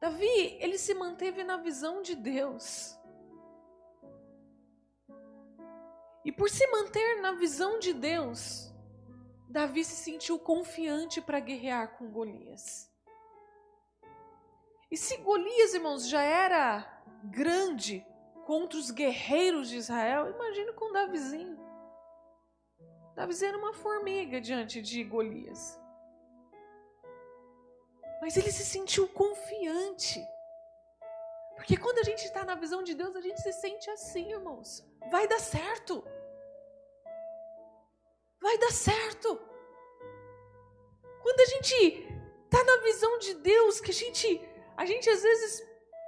Speaker 1: Davi, ele se manteve na visão de Deus. E por se manter na visão de Deus, Davi se sentiu confiante para guerrear com Golias. E se Golias, irmãos, já era grande, contra os guerreiros de Israel, imagine com Davizinho. Davizinho era uma formiga diante de Golias. Mas ele se sentiu confiante. Porque quando a gente está na visão de Deus, a gente se sente assim, irmãos. Vai dar certo. Vai dar certo. Quando a gente está na visão de Deus, que a gente, a gente às vezes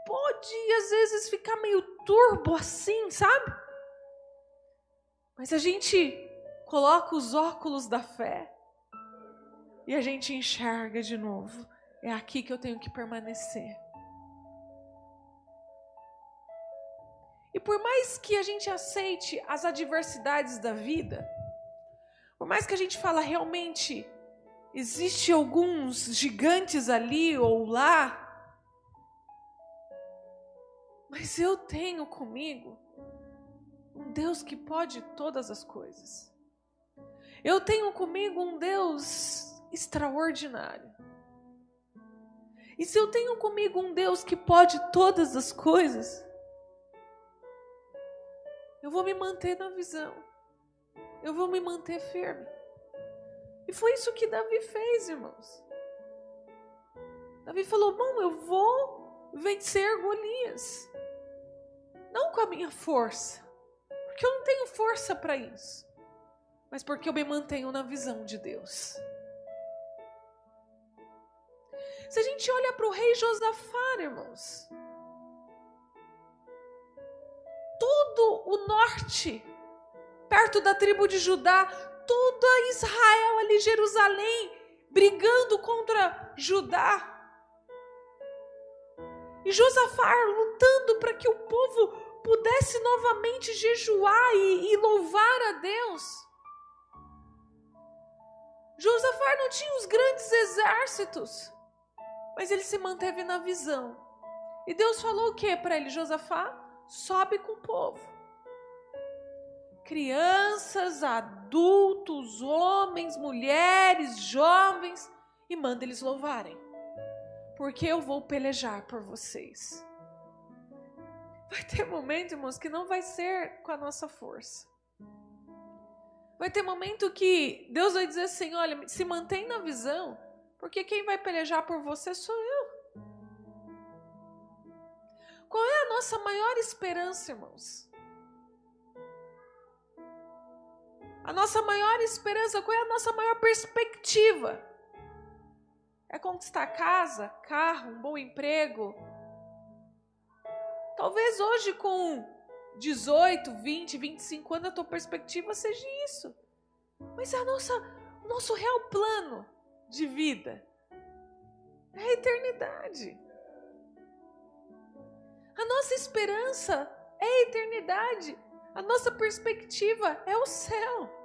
Speaker 1: pode, às vezes, ficar meio turbo assim, sabe? Mas a gente coloca os óculos da fé e a gente enxerga de novo. É aqui que eu tenho que permanecer. E por mais que a gente aceite as adversidades da vida, por mais que a gente fala realmente existe alguns gigantes ali ou lá, mas eu tenho comigo um Deus que pode todas as coisas. Eu tenho comigo um Deus extraordinário. E se eu tenho comigo um Deus que pode todas as coisas, eu vou me manter na visão. Eu vou me manter firme. E foi isso que Davi fez, irmãos. Davi falou: Bom, eu vou vencer Golias. Não com a minha força, porque eu não tenho força para isso, mas porque eu me mantenho na visão de Deus. Se a gente olha para o rei Josafá, irmãos, todo o norte, perto da tribo de Judá, toda Israel ali, Jerusalém, brigando contra Judá. E Josafá lutando para que o povo pudesse novamente jejuar e, e louvar a Deus. Josafá não tinha os grandes exércitos, mas ele se manteve na visão. E Deus falou o que para ele, Josafá? Sobe com o povo. Crianças, adultos, homens, mulheres, jovens, e manda eles louvarem. Porque eu vou pelejar por vocês. Vai ter momento, irmãos, que não vai ser com a nossa força. Vai ter momento que Deus vai dizer assim: olha, se mantém na visão, porque quem vai pelejar por você sou eu. Qual é a nossa maior esperança, irmãos? A nossa maior esperança, qual é a nossa maior perspectiva? É conquistar casa, carro, um bom emprego. Talvez hoje com 18, 20, 25 anos a tua perspectiva seja isso. Mas a nossa, o nosso real plano de vida. É a eternidade. A nossa esperança é a eternidade. A nossa perspectiva é o céu.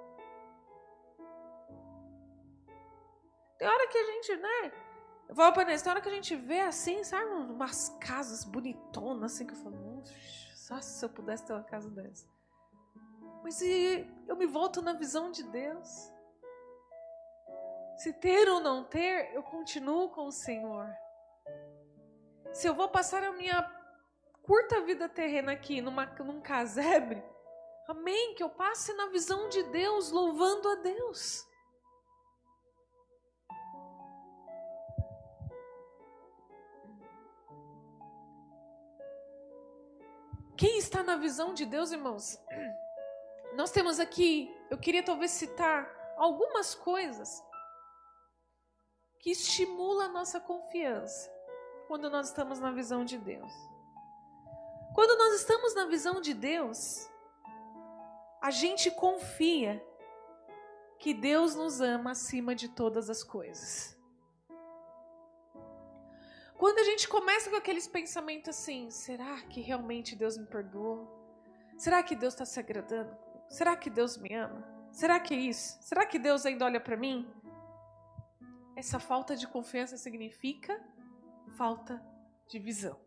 Speaker 1: Tem hora que a gente, né? Eu para tem hora que a gente vê assim, sabe? Umas casas bonitonas, assim, que eu falo, só se eu pudesse ter uma casa dessa. Mas e eu me volto na visão de Deus. Se ter ou não ter, eu continuo com o Senhor. Se eu vou passar a minha curta vida terrena aqui numa, num casebre, amém, que eu passe na visão de Deus, louvando a Deus. Está na visão de Deus, irmãos? Nós temos aqui, eu queria talvez citar algumas coisas que estimula a nossa confiança quando nós estamos na visão de Deus. Quando nós estamos na visão de Deus, a gente confia que Deus nos ama acima de todas as coisas. Quando a gente começa com aqueles pensamentos assim: será que realmente Deus me perdoou? Será que Deus está se agradando? Será que Deus me ama? Será que é isso? Será que Deus ainda olha para mim? Essa falta de confiança significa falta de visão.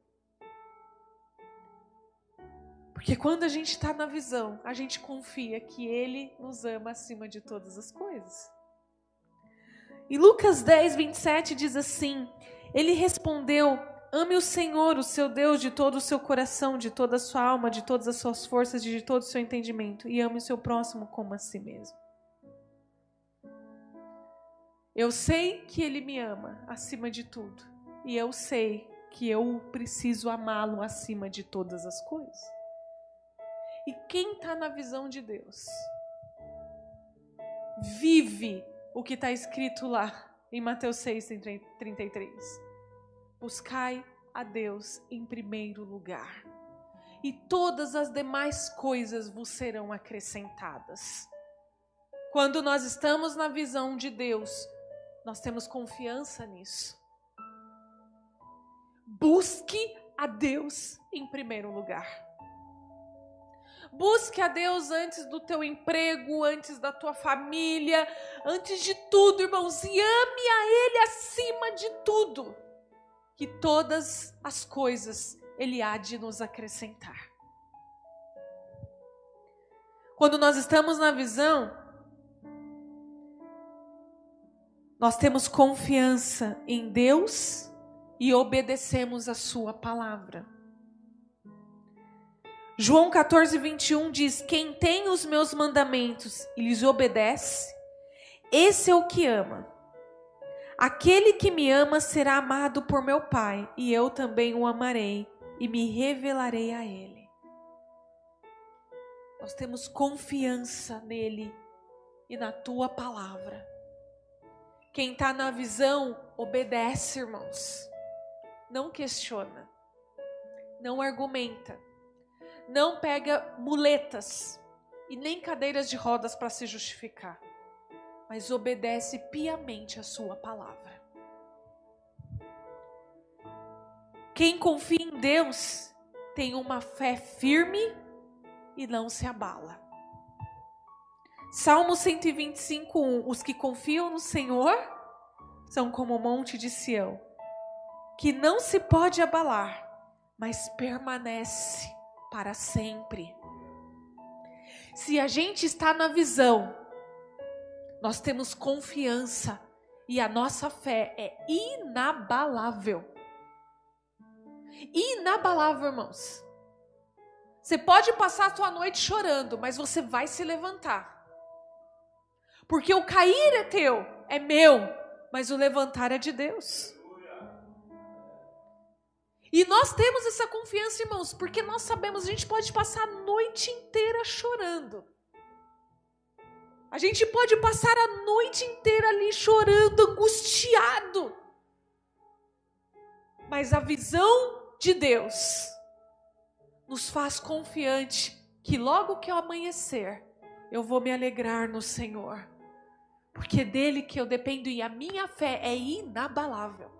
Speaker 1: Porque quando a gente está na visão, a gente confia que Ele nos ama acima de todas as coisas. E Lucas 10, 27 diz assim: Ele respondeu: Ame o Senhor, o seu Deus, de todo o seu coração, de toda a sua alma, de todas as suas forças de todo o seu entendimento. E ame o seu próximo como a si mesmo. Eu sei que Ele me ama acima de tudo. E eu sei que eu preciso amá-lo acima de todas as coisas. E quem está na visão de Deus vive o que está escrito lá em Mateus 6, 33. Buscai a Deus em primeiro lugar, e todas as demais coisas vos serão acrescentadas. Quando nós estamos na visão de Deus, nós temos confiança nisso. Busque a Deus em primeiro lugar. Busque a Deus antes do teu emprego, antes da tua família, antes de tudo, irmãos, e ame a Ele acima de tudo, que todas as coisas Ele há de nos acrescentar. Quando nós estamos na visão, Nós temos confiança em Deus e obedecemos a Sua palavra. João 14, 21 diz: Quem tem os meus mandamentos e lhes obedece, esse é o que ama. Aquele que me ama será amado por meu Pai, e eu também o amarei e me revelarei a Ele. Nós temos confiança nele e na tua palavra. Quem está na visão, obedece, irmãos. Não questiona. Não argumenta. Não pega muletas e nem cadeiras de rodas para se justificar. Mas obedece piamente a sua palavra. Quem confia em Deus tem uma fé firme e não se abala. Salmo 125, 1. Os que confiam no Senhor são como o monte de Sião, que não se pode abalar, mas permanece para sempre. Se a gente está na visão, nós temos confiança e a nossa fé é inabalável. Inabalável, irmãos. Você pode passar a sua noite chorando, mas você vai se levantar. Porque o cair é teu, é meu, mas o levantar é de Deus. E nós temos essa confiança, irmãos, porque nós sabemos, a gente pode passar a noite inteira chorando. A gente pode passar a noite inteira ali chorando, angustiado. Mas a visão de Deus nos faz confiante que logo que eu amanhecer, eu vou me alegrar no Senhor porque é dele que eu dependo e a minha fé é inabalável.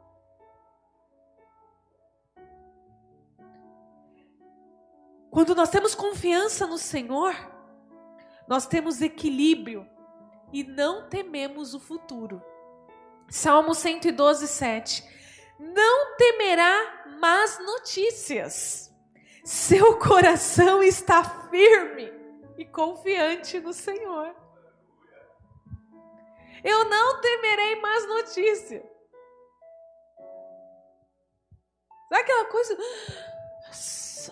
Speaker 1: Quando nós temos confiança no Senhor, nós temos equilíbrio e não tememos o futuro. Salmo 112, 7. Não temerá más notícias. Seu coração está firme e confiante no Senhor. Eu não temerei mais notícia. Sabe aquela coisa?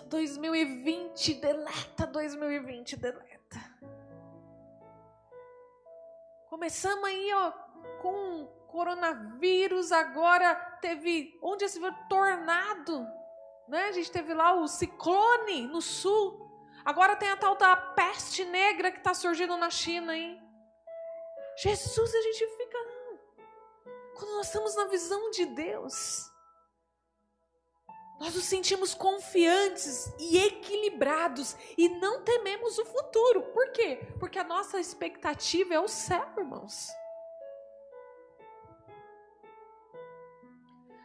Speaker 1: 2020, deleta 2020, deleta. Começamos aí, ó, com coronavírus, agora teve, onde já se viu tornado, né? A gente teve lá o ciclone no sul. Agora tem a tal da peste negra que está surgindo na China, hein? Jesus, a gente fica. Quando nós estamos na visão de Deus, nós nos sentimos confiantes e equilibrados e não tememos o futuro. Por quê? Porque a nossa expectativa é o céu, irmãos.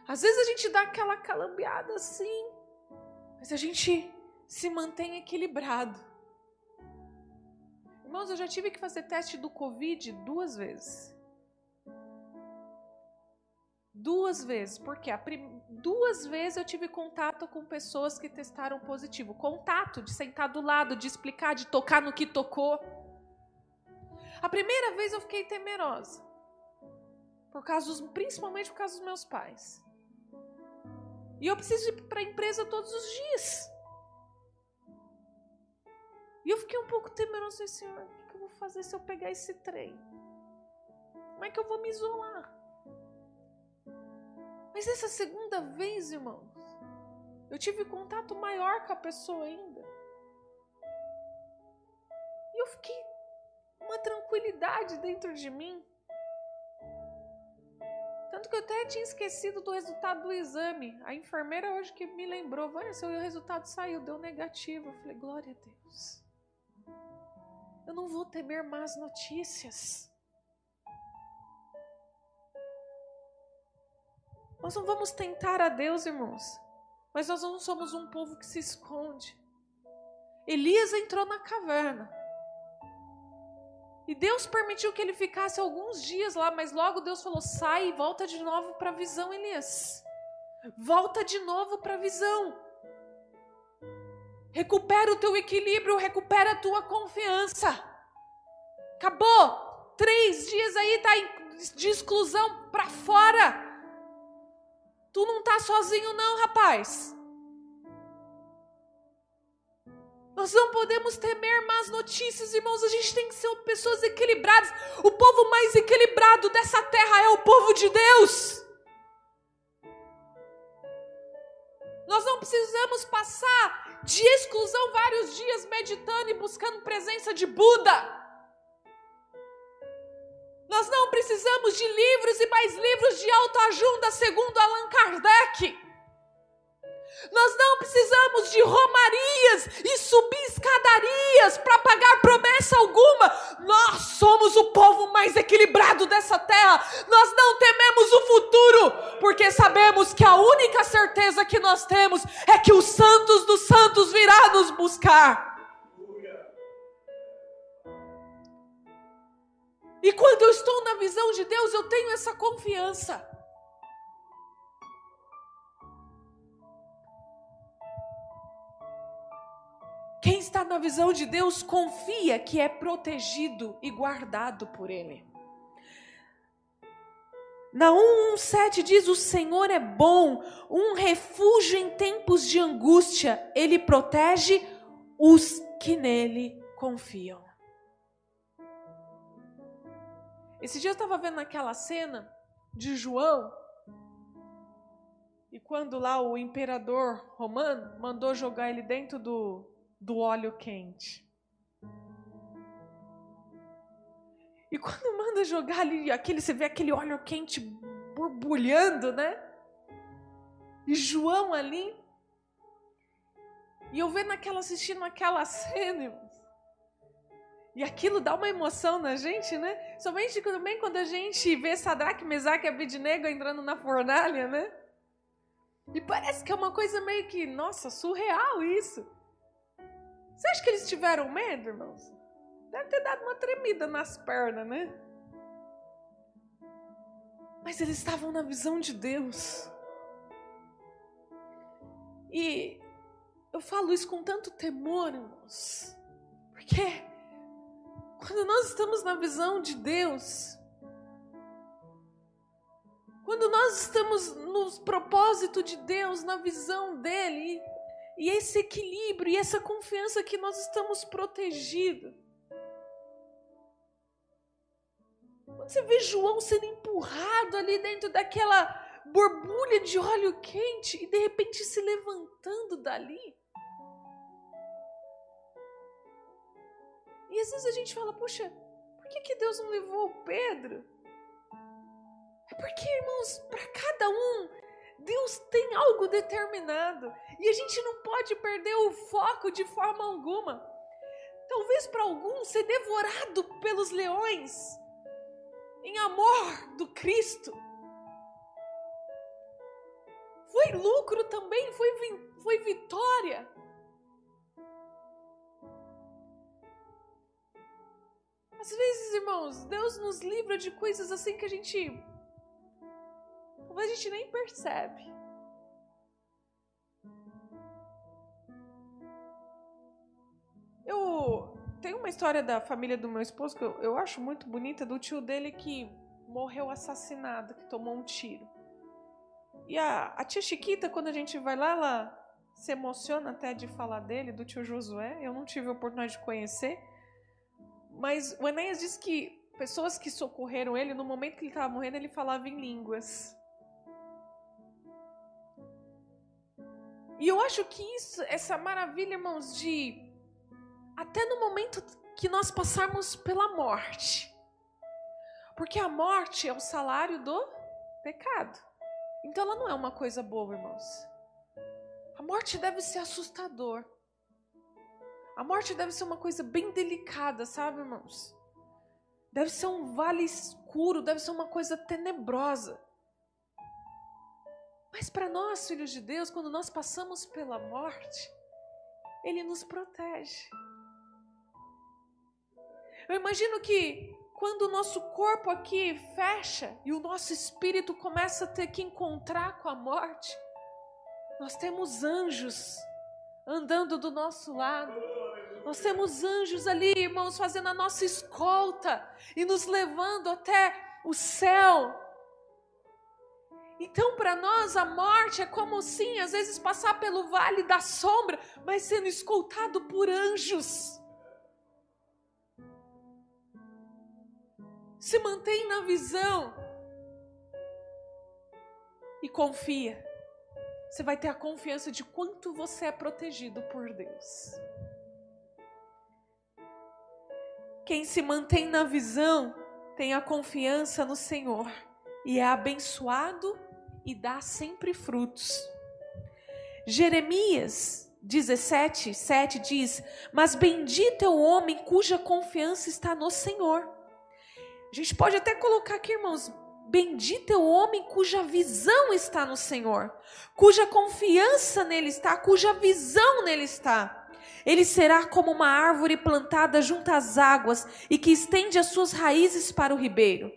Speaker 1: Às vezes a gente dá aquela calambiada assim, mas a gente se mantém equilibrado. Irmãos, eu já tive que fazer teste do Covid duas vezes. Duas vezes, porque prim... duas vezes eu tive contato com pessoas que testaram positivo. Contato de sentar do lado, de explicar, de tocar no que tocou. A primeira vez eu fiquei temerosa. Por causa dos, principalmente por causa dos meus pais. E eu preciso ir para a empresa todos os dias. E eu fiquei um pouco temeroso, Senhor, o que eu vou fazer se eu pegar esse trem? Como é que eu vou me isolar? Mas essa segunda vez, irmãos, eu tive contato maior com a pessoa ainda. E eu fiquei uma tranquilidade dentro de mim. Tanto que eu até tinha esquecido do resultado do exame. A enfermeira hoje que me lembrou, vai, seu resultado saiu, deu negativo. Eu falei, glória a Deus. Eu não vou temer más notícias. Nós não vamos tentar a Deus, irmãos, mas nós não somos um povo que se esconde. Elias entrou na caverna. E Deus permitiu que ele ficasse alguns dias lá, mas logo Deus falou: sai e volta de novo para a visão, Elias. Volta de novo para a visão. Recupera o teu equilíbrio, recupera a tua confiança. Acabou. Três dias aí tá de exclusão para fora. Tu não tá sozinho não, rapaz. Nós não podemos temer más notícias, irmãos. A gente tem que ser pessoas equilibradas. O povo mais equilibrado dessa terra é o povo de Deus. Nós não precisamos passar de exclusão vários dias meditando e buscando presença de Buda. Nós não precisamos de livros e mais livros de autoajuda, segundo Allan Kardec. Nós não precisamos de romarias e subir escadarias para pagar promessa alguma. Nós somos o povo mais equilibrado dessa terra. Nós não tememos o futuro, porque sabemos que a única certeza que nós temos é que os santos dos santos virá nos buscar. E quando eu estou na visão de Deus, eu tenho essa confiança. Quem está na visão de Deus confia que é protegido e guardado por Ele. Na 1:7 diz: O Senhor é bom, um refúgio em tempos de angústia, Ele protege os que nele confiam. Esse dia eu estava vendo aquela cena de João, e quando lá o imperador romano mandou jogar ele dentro do, do óleo quente. E quando manda jogar ali aquele, você vê aquele óleo quente borbulhando, né? E João ali. E eu vendo aquela, assistindo aquela cena. E aquilo dá uma emoção na gente, né? Somente também quando a gente vê Sadraque, Mesaque e Abednego entrando na fornalha, né? E parece que é uma coisa meio que, nossa, surreal isso. Você acha que eles tiveram medo, irmãos? Deve ter dado uma tremida nas pernas, né? Mas eles estavam na visão de Deus. E eu falo isso com tanto temor, irmãos. Porque quando nós estamos na visão de Deus, quando nós estamos no propósito de Deus, na visão dele, e esse equilíbrio e essa confiança que nós estamos protegidos. Quando você vê João sendo empurrado ali dentro daquela borbulha de óleo quente e de repente se levantando dali. E às vezes a gente fala, poxa, por que, que Deus não levou o Pedro? É porque, irmãos, para cada um Deus tem algo determinado e a gente não pode perder o foco de forma alguma. Talvez para alguns ser devorado pelos leões em amor do Cristo. Foi lucro também, foi, foi vitória. Às vezes, irmãos, Deus nos livra de coisas assim que a gente Talvez a gente nem percebe. Eu tenho uma história da família do meu esposo que eu, eu acho muito bonita, do tio dele que morreu assassinado, que tomou um tiro. e a, a tia Chiquita, quando a gente vai lá, ela se emociona até de falar dele, do tio Josué. Eu não tive a oportunidade de conhecer. Mas o Enéas diz que pessoas que socorreram ele, no momento que ele estava morrendo, ele falava em línguas. E eu acho que isso, essa maravilha, irmãos, de até no momento que nós passarmos pela morte. Porque a morte é o salário do pecado. Então ela não é uma coisa boa, irmãos. A morte deve ser assustador. A morte deve ser uma coisa bem delicada, sabe, irmãos? Deve ser um vale escuro, deve ser uma coisa tenebrosa. Mas para nós, filhos de Deus, quando nós passamos pela morte, Ele nos protege. Eu imagino que quando o nosso corpo aqui fecha e o nosso espírito começa a ter que encontrar com a morte, nós temos anjos andando do nosso lado. Nós temos anjos ali, irmãos, fazendo a nossa escolta e nos levando até o céu. Então, para nós, a morte é como sim, às vezes passar pelo vale da sombra, mas sendo escoltado por anjos. Se mantém na visão e confia. Você vai ter a confiança de quanto você é protegido por Deus. Quem se mantém na visão tem a confiança no Senhor e é abençoado e dá sempre frutos. Jeremias 17, 7 diz: Mas bendito é o homem cuja confiança está no Senhor. A gente pode até colocar aqui, irmãos, bendito é o homem cuja visão está no Senhor, cuja confiança nele está, cuja visão nele está. Ele será como uma árvore plantada junto às águas e que estende as suas raízes para o ribeiro.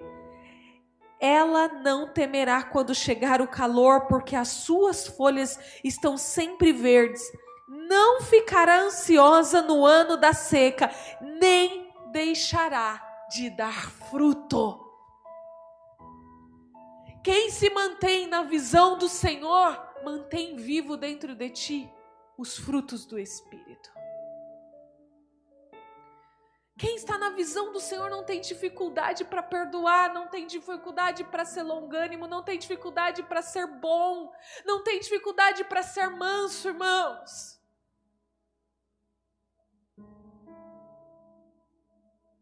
Speaker 1: Ela não temerá quando chegar o calor, porque as suas folhas estão sempre verdes. Não ficará ansiosa no ano da seca, nem deixará de dar fruto. Quem se mantém na visão do Senhor, mantém vivo dentro de ti os frutos do Espírito. Quem está na visão do Senhor não tem dificuldade para perdoar, não tem dificuldade para ser longânimo, não tem dificuldade para ser bom, não tem dificuldade para ser manso, irmãos.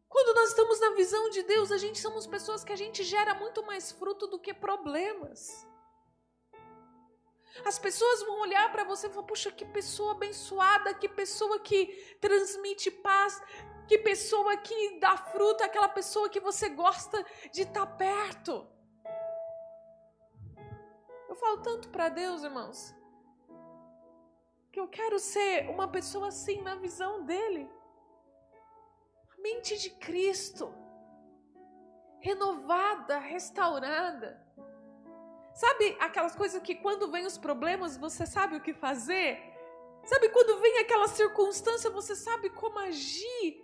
Speaker 1: Quando nós estamos na visão de Deus, a gente somos pessoas que a gente gera muito mais fruto do que problemas. As pessoas vão olhar para você e falar: puxa, que pessoa abençoada, que pessoa que transmite paz, que pessoa que dá fruto, aquela pessoa que você gosta de estar tá perto. Eu falo tanto para Deus, irmãos, que eu quero ser uma pessoa assim na visão dele. A mente de Cristo, renovada, restaurada. Sabe aquelas coisas que quando vem os problemas você sabe o que fazer? Sabe quando vem aquela circunstância você sabe como agir?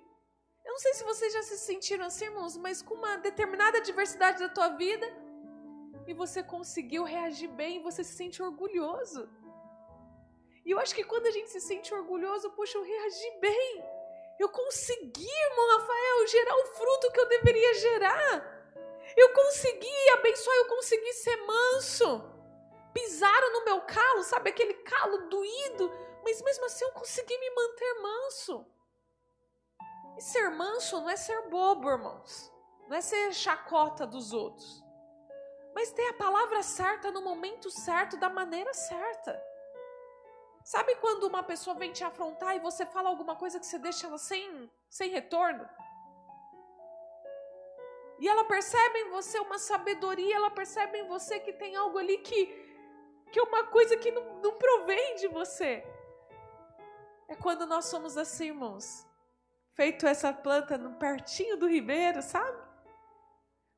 Speaker 1: Eu não sei se vocês já se sentiram assim, irmãos, mas com uma determinada adversidade da tua vida e você conseguiu reagir bem, você se sente orgulhoso. E eu acho que quando a gente se sente orgulhoso, puxa, eu reagi bem. Eu consegui, irmão Rafael, gerar o fruto que eu deveria gerar. Eu consegui abençoar, eu consegui ser manso. Pisaram no meu calo, sabe aquele calo doído, mas mesmo assim eu consegui me manter manso. E ser manso não é ser bobo, irmãos. Não é ser chacota dos outros. Mas ter a palavra certa no momento certo, da maneira certa. Sabe quando uma pessoa vem te afrontar e você fala alguma coisa que você deixa ela sem, sem retorno? E ela percebe em você uma sabedoria, ela percebe em você que tem algo ali que, que é uma coisa que não, não provém de você. É quando nós somos assim, irmãos. Feito essa planta no pertinho do ribeiro, sabe?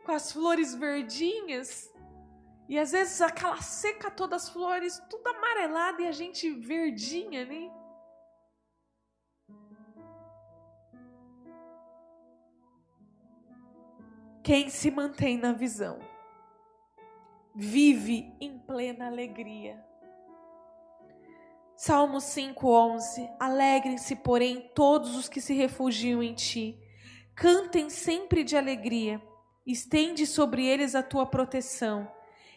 Speaker 1: Com as flores verdinhas. E às vezes aquela seca todas as flores, tudo amarelada e a gente verdinha. Né? Quem se mantém na visão vive em plena alegria. Salmo 5:11 Alegrem-se, porém, todos os que se refugiam em ti. Cantem sempre de alegria. Estende sobre eles a tua proteção.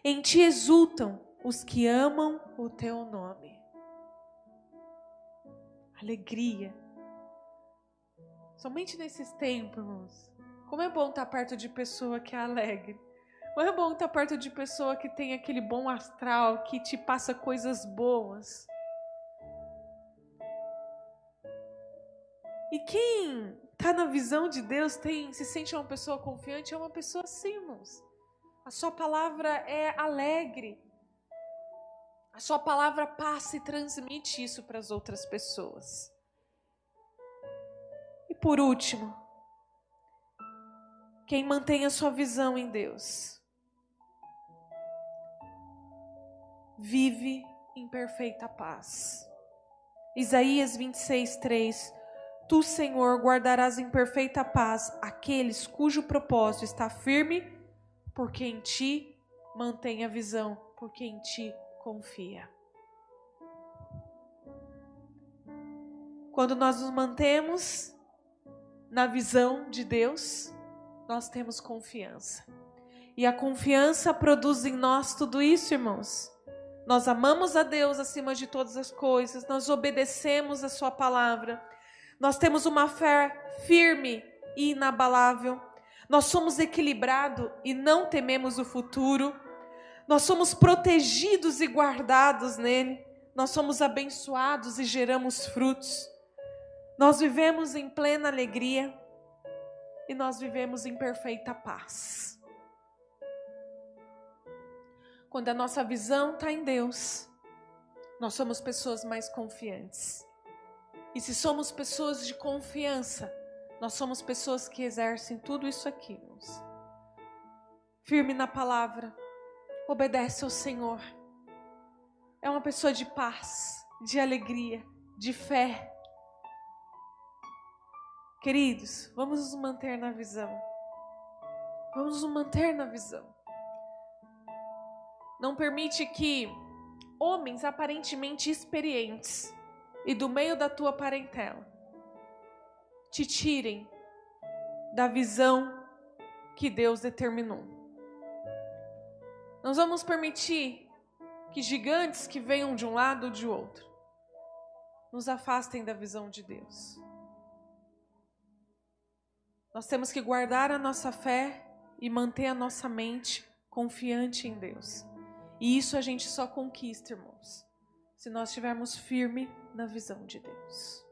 Speaker 1: Em ti exultam os que amam o teu nome. Alegria. Somente nesses tempos, como é bom estar perto de pessoa que é alegre. Como é bom estar perto de pessoa que tem aquele bom astral, que te passa coisas boas. E quem está na visão de Deus tem, se sente uma pessoa confiante, é uma pessoa assim, irmãos. A sua palavra é alegre. A sua palavra passa e transmite isso para as outras pessoas. E por último, quem mantém a sua visão em Deus vive em perfeita paz. Isaías 26, 3 Tu, Senhor, guardarás em perfeita paz aqueles cujo propósito está firme, porque em ti mantém a visão, porque em ti confia. Quando nós nos mantemos na visão de Deus, nós temos confiança. E a confiança produz em nós tudo isso, irmãos. Nós amamos a Deus acima de todas as coisas, nós obedecemos a Sua palavra nós temos uma fé firme e inabalável. Nós somos equilibrados e não tememos o futuro. Nós somos protegidos e guardados nele. Nós somos abençoados e geramos frutos. Nós vivemos em plena alegria e nós vivemos em perfeita paz. Quando a nossa visão está em Deus, nós somos pessoas mais confiantes. E se somos pessoas de confiança, nós somos pessoas que exercem tudo isso aqui, irmãos. Firme na palavra, obedece ao Senhor. É uma pessoa de paz, de alegria, de fé. Queridos, vamos nos manter na visão. Vamos nos manter na visão. Não permite que homens aparentemente experientes e do meio da tua parentela te tirem da visão que Deus determinou. Nós vamos permitir que gigantes que venham de um lado ou de outro nos afastem da visão de Deus. Nós temos que guardar a nossa fé e manter a nossa mente confiante em Deus. E isso a gente só conquista, irmãos, se nós estivermos firme na visão de Deus.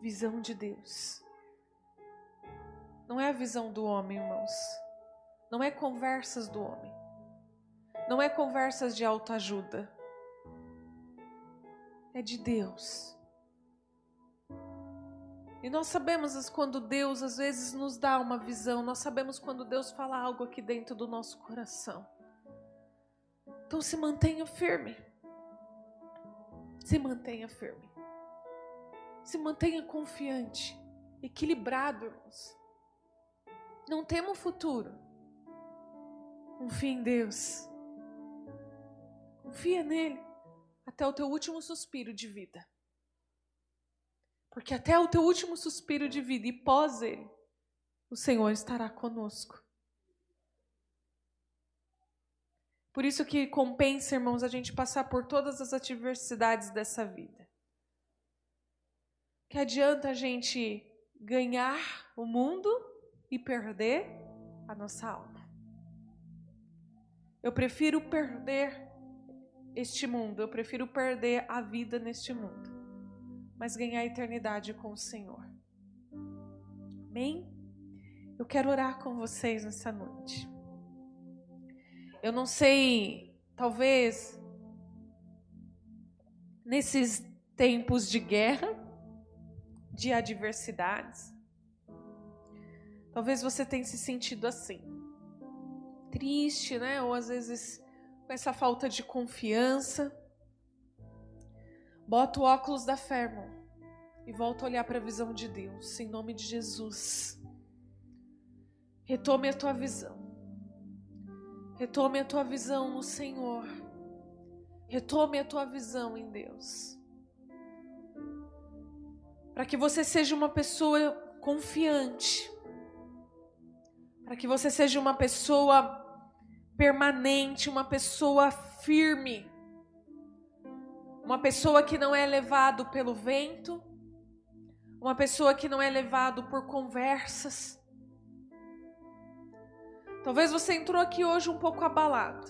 Speaker 1: Visão de Deus. Não é a visão do homem, irmãos. Não é conversas do homem. Não é conversas de autoajuda. É de Deus. E nós sabemos quando Deus às vezes nos dá uma visão, nós sabemos quando Deus fala algo aqui dentro do nosso coração. Então se mantenha firme. Se mantenha firme. Se mantenha confiante, equilibrado, irmãos. Não tema o futuro. Confia em Deus. Confia nele até o teu último suspiro de vida. Porque até o teu último suspiro de vida e pós ele, o Senhor estará conosco. Por isso que compensa, irmãos, a gente passar por todas as adversidades dessa vida. Que adianta a gente ganhar o mundo e perder a nossa alma. Eu prefiro perder este mundo, eu prefiro perder a vida neste mundo, mas ganhar a eternidade com o Senhor. Amém? Eu quero orar com vocês nessa noite. Eu não sei, talvez nesses tempos de guerra, de adversidades, talvez você tenha se sentido assim, triste, né? Ou às vezes com essa falta de confiança. Bota o óculos da fé, irmão, e volta a olhar para a visão de Deus, em nome de Jesus. Retome a tua visão. Retome a tua visão no Senhor. Retome a tua visão em Deus. Para que você seja uma pessoa confiante. Para que você seja uma pessoa permanente, uma pessoa firme. Uma pessoa que não é levado pelo vento, uma pessoa que não é levado por conversas. Talvez você entrou aqui hoje um pouco abalado.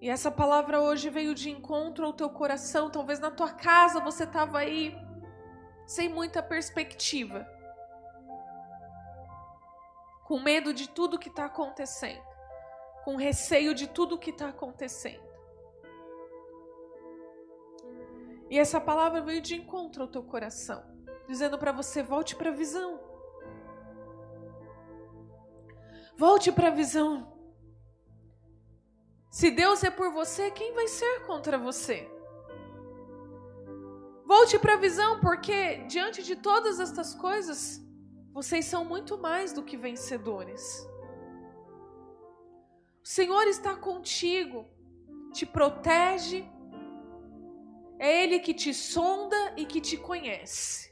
Speaker 1: E essa palavra hoje veio de encontro ao teu coração. Talvez na tua casa você estava aí sem muita perspectiva, com medo de tudo que está acontecendo, com receio de tudo que está acontecendo. E essa palavra veio de encontro ao teu coração, dizendo para você: volte para a visão. Volte para a visão. Se Deus é por você, quem vai ser contra você? Volte para a visão, porque diante de todas estas coisas, vocês são muito mais do que vencedores. O Senhor está contigo, te protege, é Ele que te sonda e que te conhece.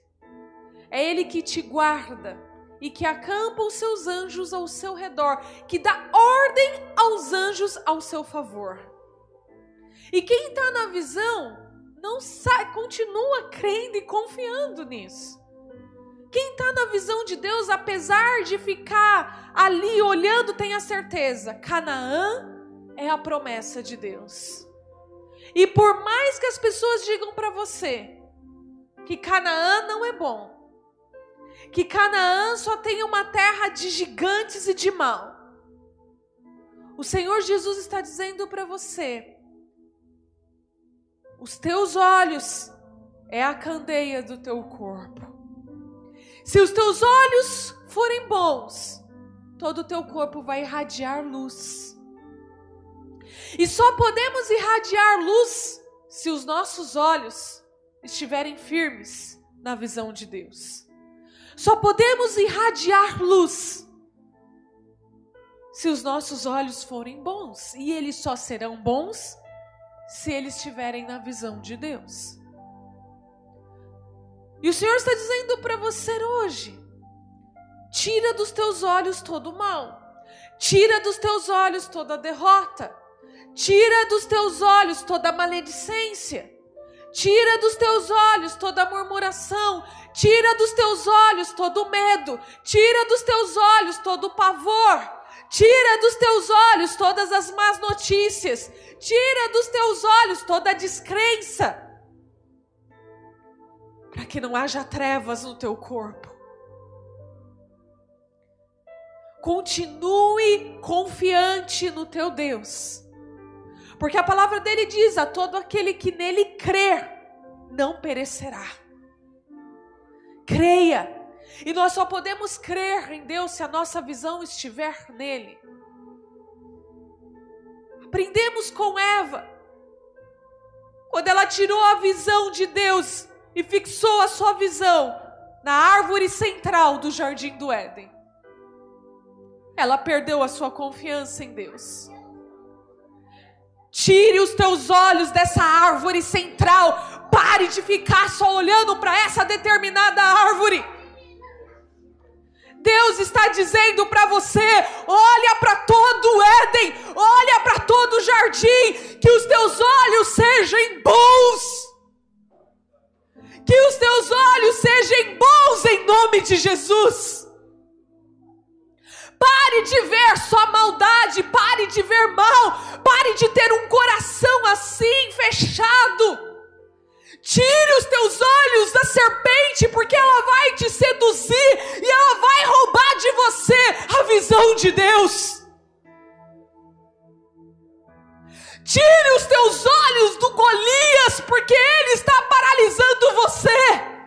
Speaker 1: É Ele que te guarda e que acampa os seus anjos ao seu redor, que dá ordem aos anjos ao seu favor. E quem está na visão não sai, continua crendo e confiando nisso. Quem está na visão de Deus, apesar de ficar ali olhando, tem a certeza: Canaã é a promessa de Deus. E por mais que as pessoas digam para você que Canaã não é bom, que Canaã só tem uma terra de gigantes e de mal, o Senhor Jesus está dizendo para você: os teus olhos é a candeia do teu corpo. Se os teus olhos forem bons, todo o teu corpo vai irradiar luz. E só podemos irradiar luz se os nossos olhos estiverem firmes na visão de Deus. Só podemos irradiar luz se os nossos olhos forem bons, e eles só serão bons se eles estiverem na visão de Deus. E o Senhor está dizendo para você hoje: tira dos teus olhos todo o mal, tira dos teus olhos toda a derrota, Tira dos teus olhos toda maledicência. Tira dos teus olhos toda murmuração. Tira dos teus olhos todo medo. Tira dos teus olhos todo pavor. Tira dos teus olhos todas as más notícias. Tira dos teus olhos toda a descrença. Para que não haja trevas no teu corpo. Continue confiante no teu Deus porque a palavra dele diz: a todo aquele que nele crer, não perecerá. Creia. E nós só podemos crer em Deus se a nossa visão estiver nele. Aprendemos com Eva. Quando ela tirou a visão de Deus e fixou a sua visão na árvore central do jardim do Éden. Ela perdeu a sua confiança em Deus. Tire os teus olhos dessa árvore central. Pare de ficar só olhando para essa determinada árvore. Deus está dizendo para você: olha para todo o Éden, olha para todo o jardim, que os teus olhos sejam bons. Que os teus olhos sejam bons em nome de Jesus. Pare de ver só maldade, pare de ver mal, pare de ter um coração assim fechado. Tire os teus olhos da serpente, porque ela vai te seduzir e ela vai roubar de você a visão de Deus. Tire os teus olhos do Golias, porque ele está paralisando você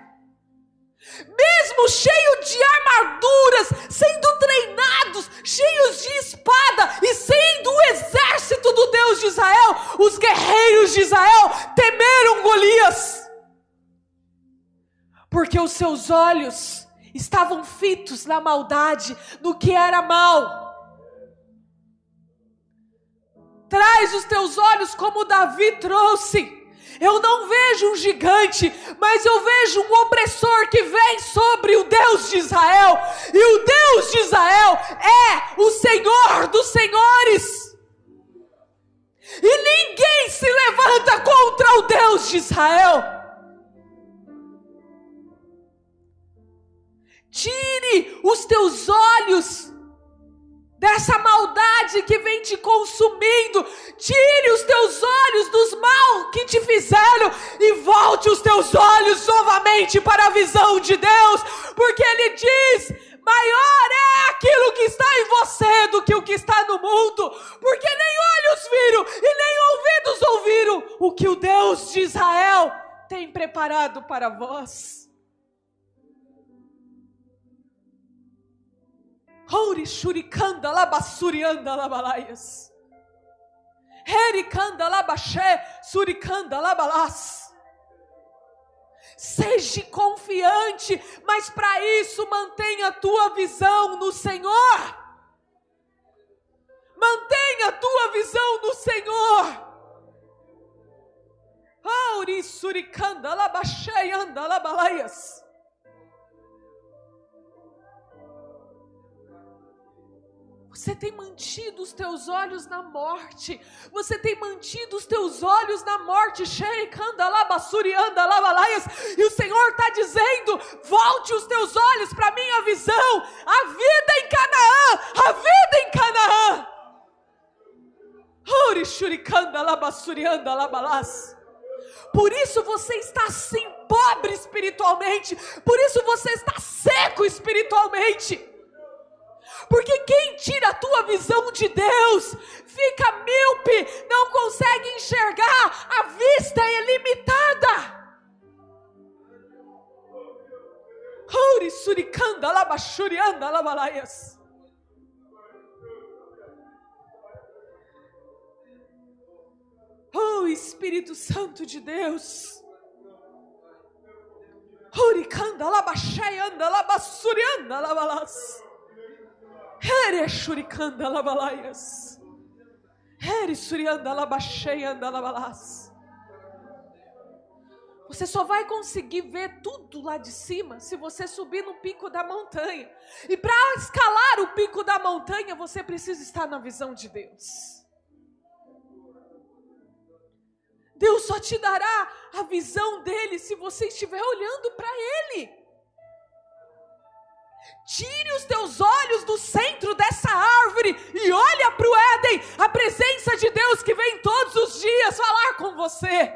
Speaker 1: mesmo cheio de armaduras, sendo treinados, cheios de espada e sendo o exército do Deus de Israel, os guerreiros de Israel temeram Golias, porque os seus olhos estavam fitos na maldade, no que era mal. Traz os teus olhos como Davi trouxe. Eu não vejo um gigante, mas eu vejo um opressor que vem sobre o Deus de Israel. E o Deus de Israel é o Senhor dos senhores. E ninguém se levanta contra o Deus de Israel. Tire os teus olhos dessa maldade que vem te consumindo. Tire os teus olhos dos mal que te fizeram e volte os teus olhos novamente para a visão de Deus, porque Ele diz: maior é aquilo que está em você do que o que está no mundo, porque nem olhos viram e nem ouvidos ouviram o que o Deus de Israel tem preparado para vós. Houri shurikanda labasurianda labalaias. Herikanda labaxé, surikanda labalas. Seja confiante, mas para isso mantenha a tua visão no Senhor. Mantenha a tua visão no Senhor. Auri surikanda labaxé anda labalaias. Você tem mantido os teus olhos na morte. Você tem mantido os teus olhos na morte. E o Senhor está dizendo: volte os teus olhos para a minha visão. A vida em Canaã. A vida em Canaã. Por isso você está assim pobre espiritualmente. Por isso você está seco espiritualmente. Porque quem tira a tua visão de Deus fica míope, não consegue enxergar, a vista é limitada. Huri surikanda labashurianda labalaias. Oh Espírito Santo de Deus. Hurikanda labashayanda labasurianda labalas. Você só vai conseguir ver tudo lá de cima se você subir no pico da montanha. E para escalar o pico da montanha, você precisa estar na visão de Deus. Deus só te dará a visão dele se você estiver olhando para ele. Tire os teus olhos do centro dessa árvore e olha para o Éden, a presença de Deus que vem todos os dias falar com você.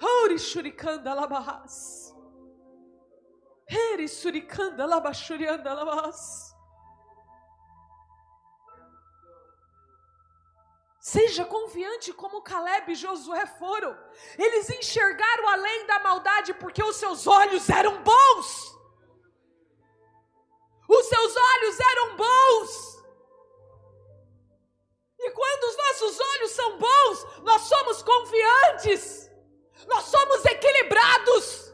Speaker 1: Ori shurikanda labahas. Eri surikanda labashurianda labahas. Seja confiante como Caleb e Josué foram. Eles enxergaram além da maldade porque os seus olhos eram bons. Os seus olhos eram bons. E quando os nossos olhos são bons, nós somos confiantes. Nós somos equilibrados.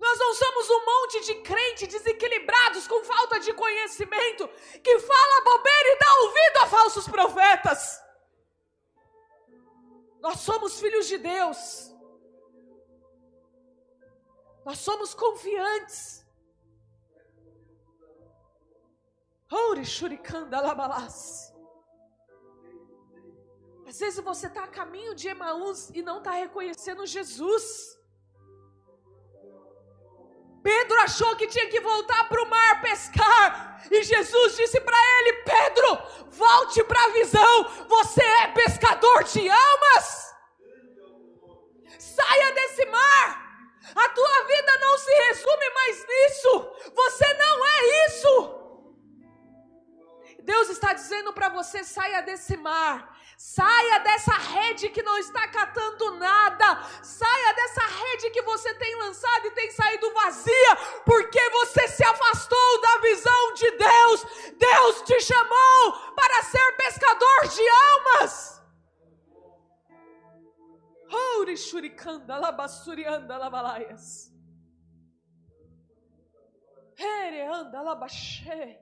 Speaker 1: Nós não somos um monte de crente desequilibrados com falta de conhecimento que fala bobeira Nós somos filhos de Deus. Nós somos confiantes. Shurikanda labalas. Às vezes você está a caminho de Emaús e não está reconhecendo Jesus. Pedro achou que tinha que voltar para o mar pescar. E Jesus disse para ele: Pedro, volte para a visão. Você é pescador de almas. Saia desse mar. A tua vida não se resume mais nisso. Você não é isso. Deus está dizendo para você: saia desse mar Saia dessa rede que não está catando nada. Saia dessa rede que você tem lançado e tem saído vazia, porque você se afastou da visão de Deus. Deus te chamou para ser pescador de almas. Ouri shurikanda labassurianda labalaias. Ere anda labaxê.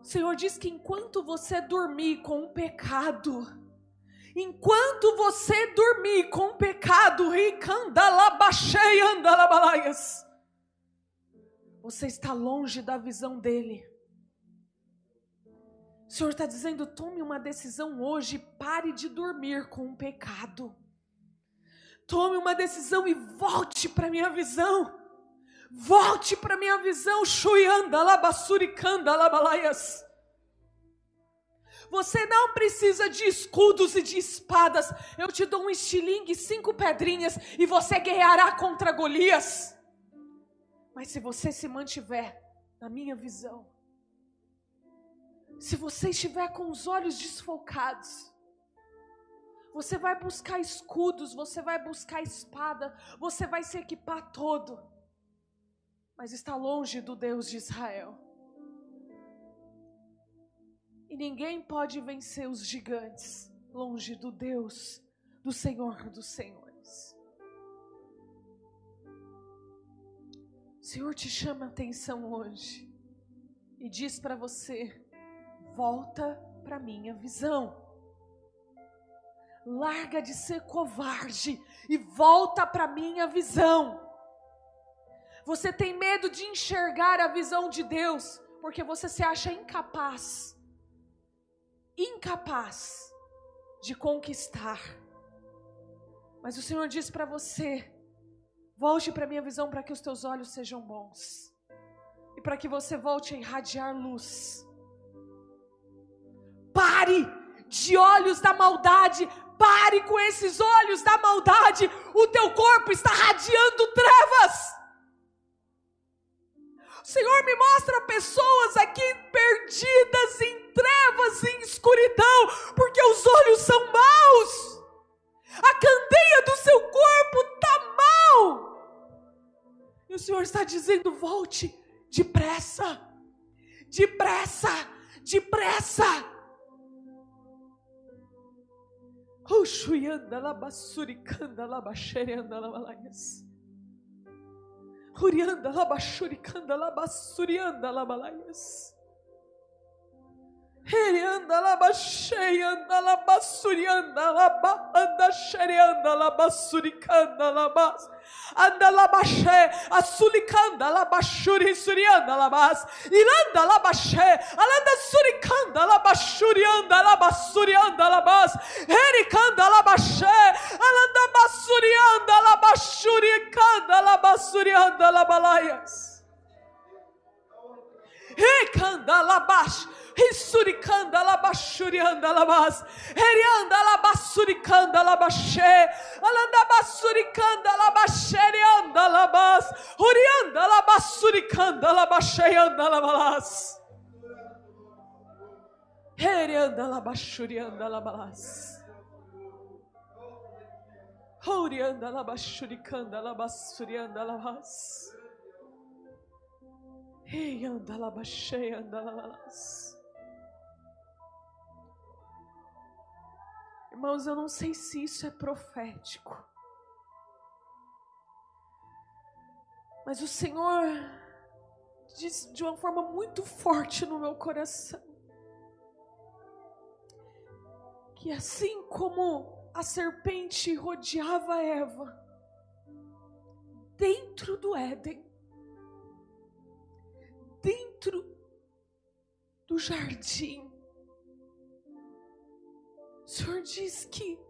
Speaker 1: O Senhor diz que enquanto você dormir com o pecado, enquanto você dormir com o pecado, você está longe da visão dele. O Senhor está dizendo: tome uma decisão hoje, pare de dormir com o pecado. Tome uma decisão e volte para a minha visão. Volte para minha visão, Shuyanda, Labassuricanda, Labalaias. Você não precisa de escudos e de espadas. Eu te dou um estilingue, cinco pedrinhas e você guerreará contra Golias. Mas se você se mantiver na minha visão, se você estiver com os olhos desfocados, você vai buscar escudos, você vai buscar espada, você vai se equipar todo mas está longe do Deus de Israel. E ninguém pode vencer os gigantes longe do Deus, do Senhor dos Senhores. O Senhor te chama a atenção hoje e diz para você: volta para minha visão. Larga de ser covarde e volta para minha visão. Você tem medo de enxergar a visão de Deus, porque você se acha incapaz, incapaz de conquistar. Mas o Senhor diz para você: volte para a minha visão para que os teus olhos sejam bons, e para que você volte a irradiar luz. Pare de olhos da maldade, pare com esses olhos da maldade, o teu corpo está radiando trevas. Senhor, me mostra pessoas aqui perdidas em trevas, em escuridão, porque os olhos são maus. A candeia do seu corpo está mal. E o Senhor está dizendo: volte depressa, depressa, depressa. Oxuyanda labasuricanda labaxerenda labalaias. Hurianda labashuricanda labassurianda labalaias. Herianda labasheianda labassurianda labanda xereanda labassuricanda labas. Anda labaxé, asulicanda labaxuri surianda labas. Ilanda labaxé, alanda suricanda labaxurianda labassurianda labas. Hericanda labaxé, alanda bassurianda labaxuricanda labassurianda labalaias. Recanda labax. Rissuricanda labachurianda labas. Herianda labassuricanda labaxé. Alanda bassuricanda labaxerianda labas. Hurianda labassuricanda labaxeanda labalas. Herianda labachurianda labalas. Hurianda labachuricanda labassurianda labas. Ei, anda baixei, anda lá, Irmãos, eu não sei se isso é profético. Mas o Senhor diz de uma forma muito forte no meu coração que assim como a serpente rodeava Eva dentro do Éden, dentro do jardim, o Senhor diz que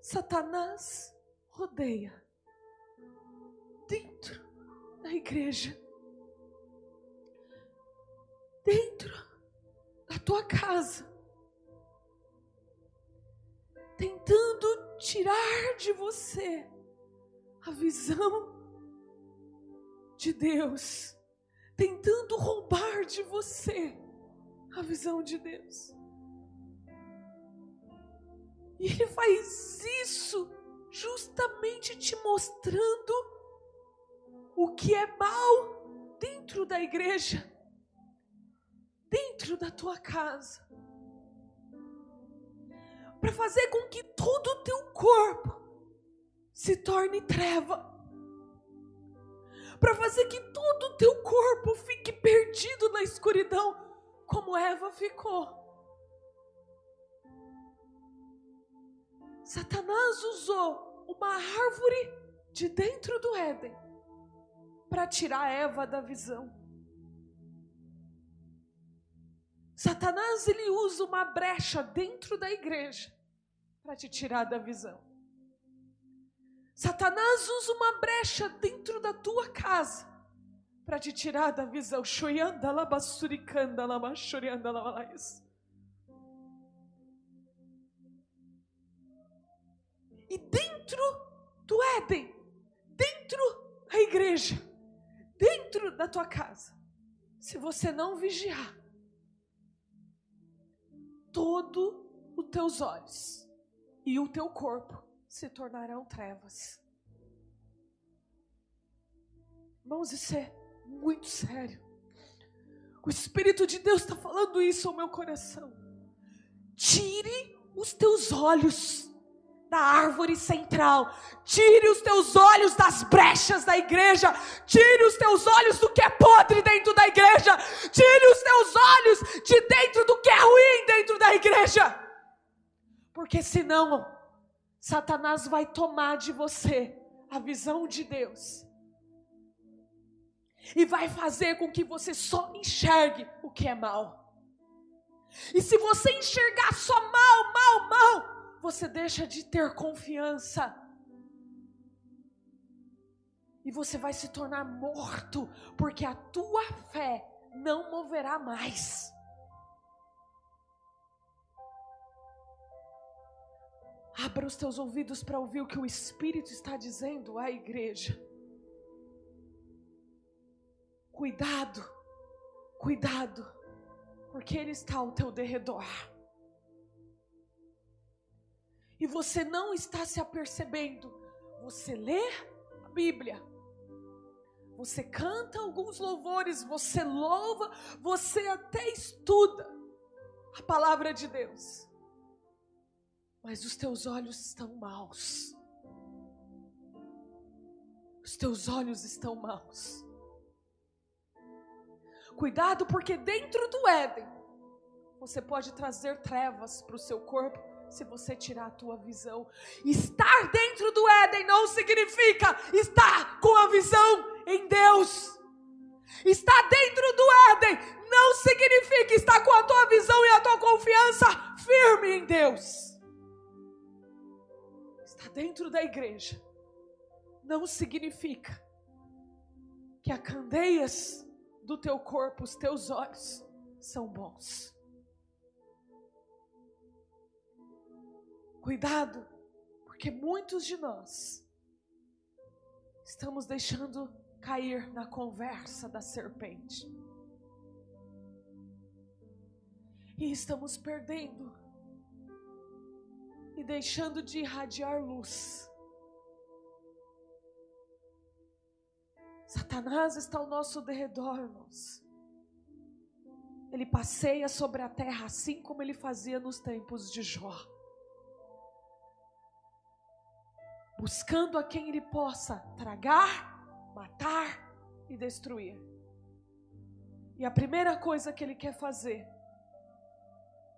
Speaker 1: Satanás rodeia dentro da igreja, dentro da tua casa, tentando tirar de você a visão de Deus, tentando roubar de você a visão de Deus. E ele faz isso justamente te mostrando o que é mal dentro da igreja, dentro da tua casa, para fazer com que todo o teu corpo se torne treva, para fazer que todo o teu corpo fique perdido na escuridão, como Eva ficou. Satanás usou uma árvore de dentro do Éden para tirar Eva da visão. Satanás ele usa uma brecha dentro da igreja para te tirar da visão. Satanás usa uma brecha dentro da tua casa para te tirar da visão. E dentro do Éden, dentro da igreja, dentro da tua casa, se você não vigiar, todo os teus olhos e o teu corpo se tornarão trevas. Irmãos, isso é muito sério. O Espírito de Deus está falando isso ao meu coração. Tire os teus olhos da árvore central. Tire os teus olhos das brechas da igreja. Tire os teus olhos do que é podre dentro da igreja. Tire os teus olhos de dentro do que é ruim dentro da igreja. Porque senão, Satanás vai tomar de você a visão de Deus. E vai fazer com que você só enxergue o que é mal. E se você enxergar só mal, mal, mal, você deixa de ter confiança. E você vai se tornar morto, porque a tua fé não moverá mais. Abra os teus ouvidos para ouvir o que o Espírito está dizendo à igreja. Cuidado, cuidado, porque Ele está ao teu derredor e você não está se apercebendo, você lê a Bíblia, você canta alguns louvores, você louva, você até estuda a palavra de Deus, mas os teus olhos estão maus. Os teus olhos estão maus. Cuidado, porque dentro do Éden, você pode trazer trevas para o seu corpo se você tirar a tua visão. Estar dentro do Éden não significa estar com a visão em Deus. Estar dentro do Éden não significa estar com a tua visão e a tua confiança firme em Deus. Estar dentro da igreja não significa que as candeias do teu corpo, os teus olhos, são bons. Cuidado, porque muitos de nós estamos deixando cair na conversa da serpente. E estamos perdendo e deixando de irradiar luz. Satanás está ao nosso derredor, irmãos. Ele passeia sobre a terra assim como ele fazia nos tempos de Jó. Buscando a quem ele possa tragar, matar e destruir. E a primeira coisa que ele quer fazer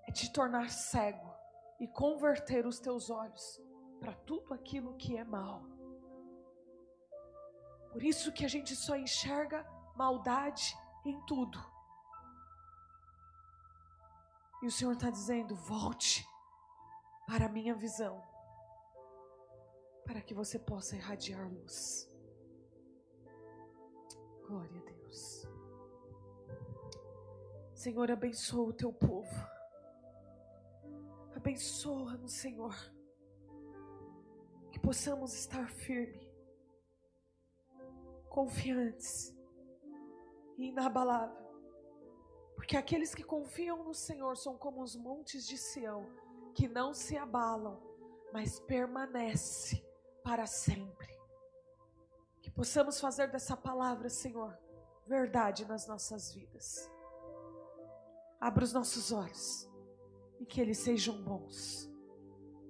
Speaker 1: é te tornar cego e converter os teus olhos para tudo aquilo que é mal. Por isso que a gente só enxerga maldade em tudo. E o Senhor está dizendo: volte para a minha visão para que você possa irradiar luz. Glória a Deus. Senhor, abençoa o teu povo. Abençoa-nos, Senhor. Que possamos estar firmes, confiantes e inabaláveis. Porque aqueles que confiam no Senhor são como os montes de Sião, que não se abalam, mas permanecem para sempre. Que possamos fazer dessa palavra, Senhor, verdade nas nossas vidas. Abra os nossos olhos e que eles sejam bons,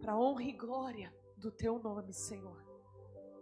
Speaker 1: para honra e glória do Teu nome, Senhor.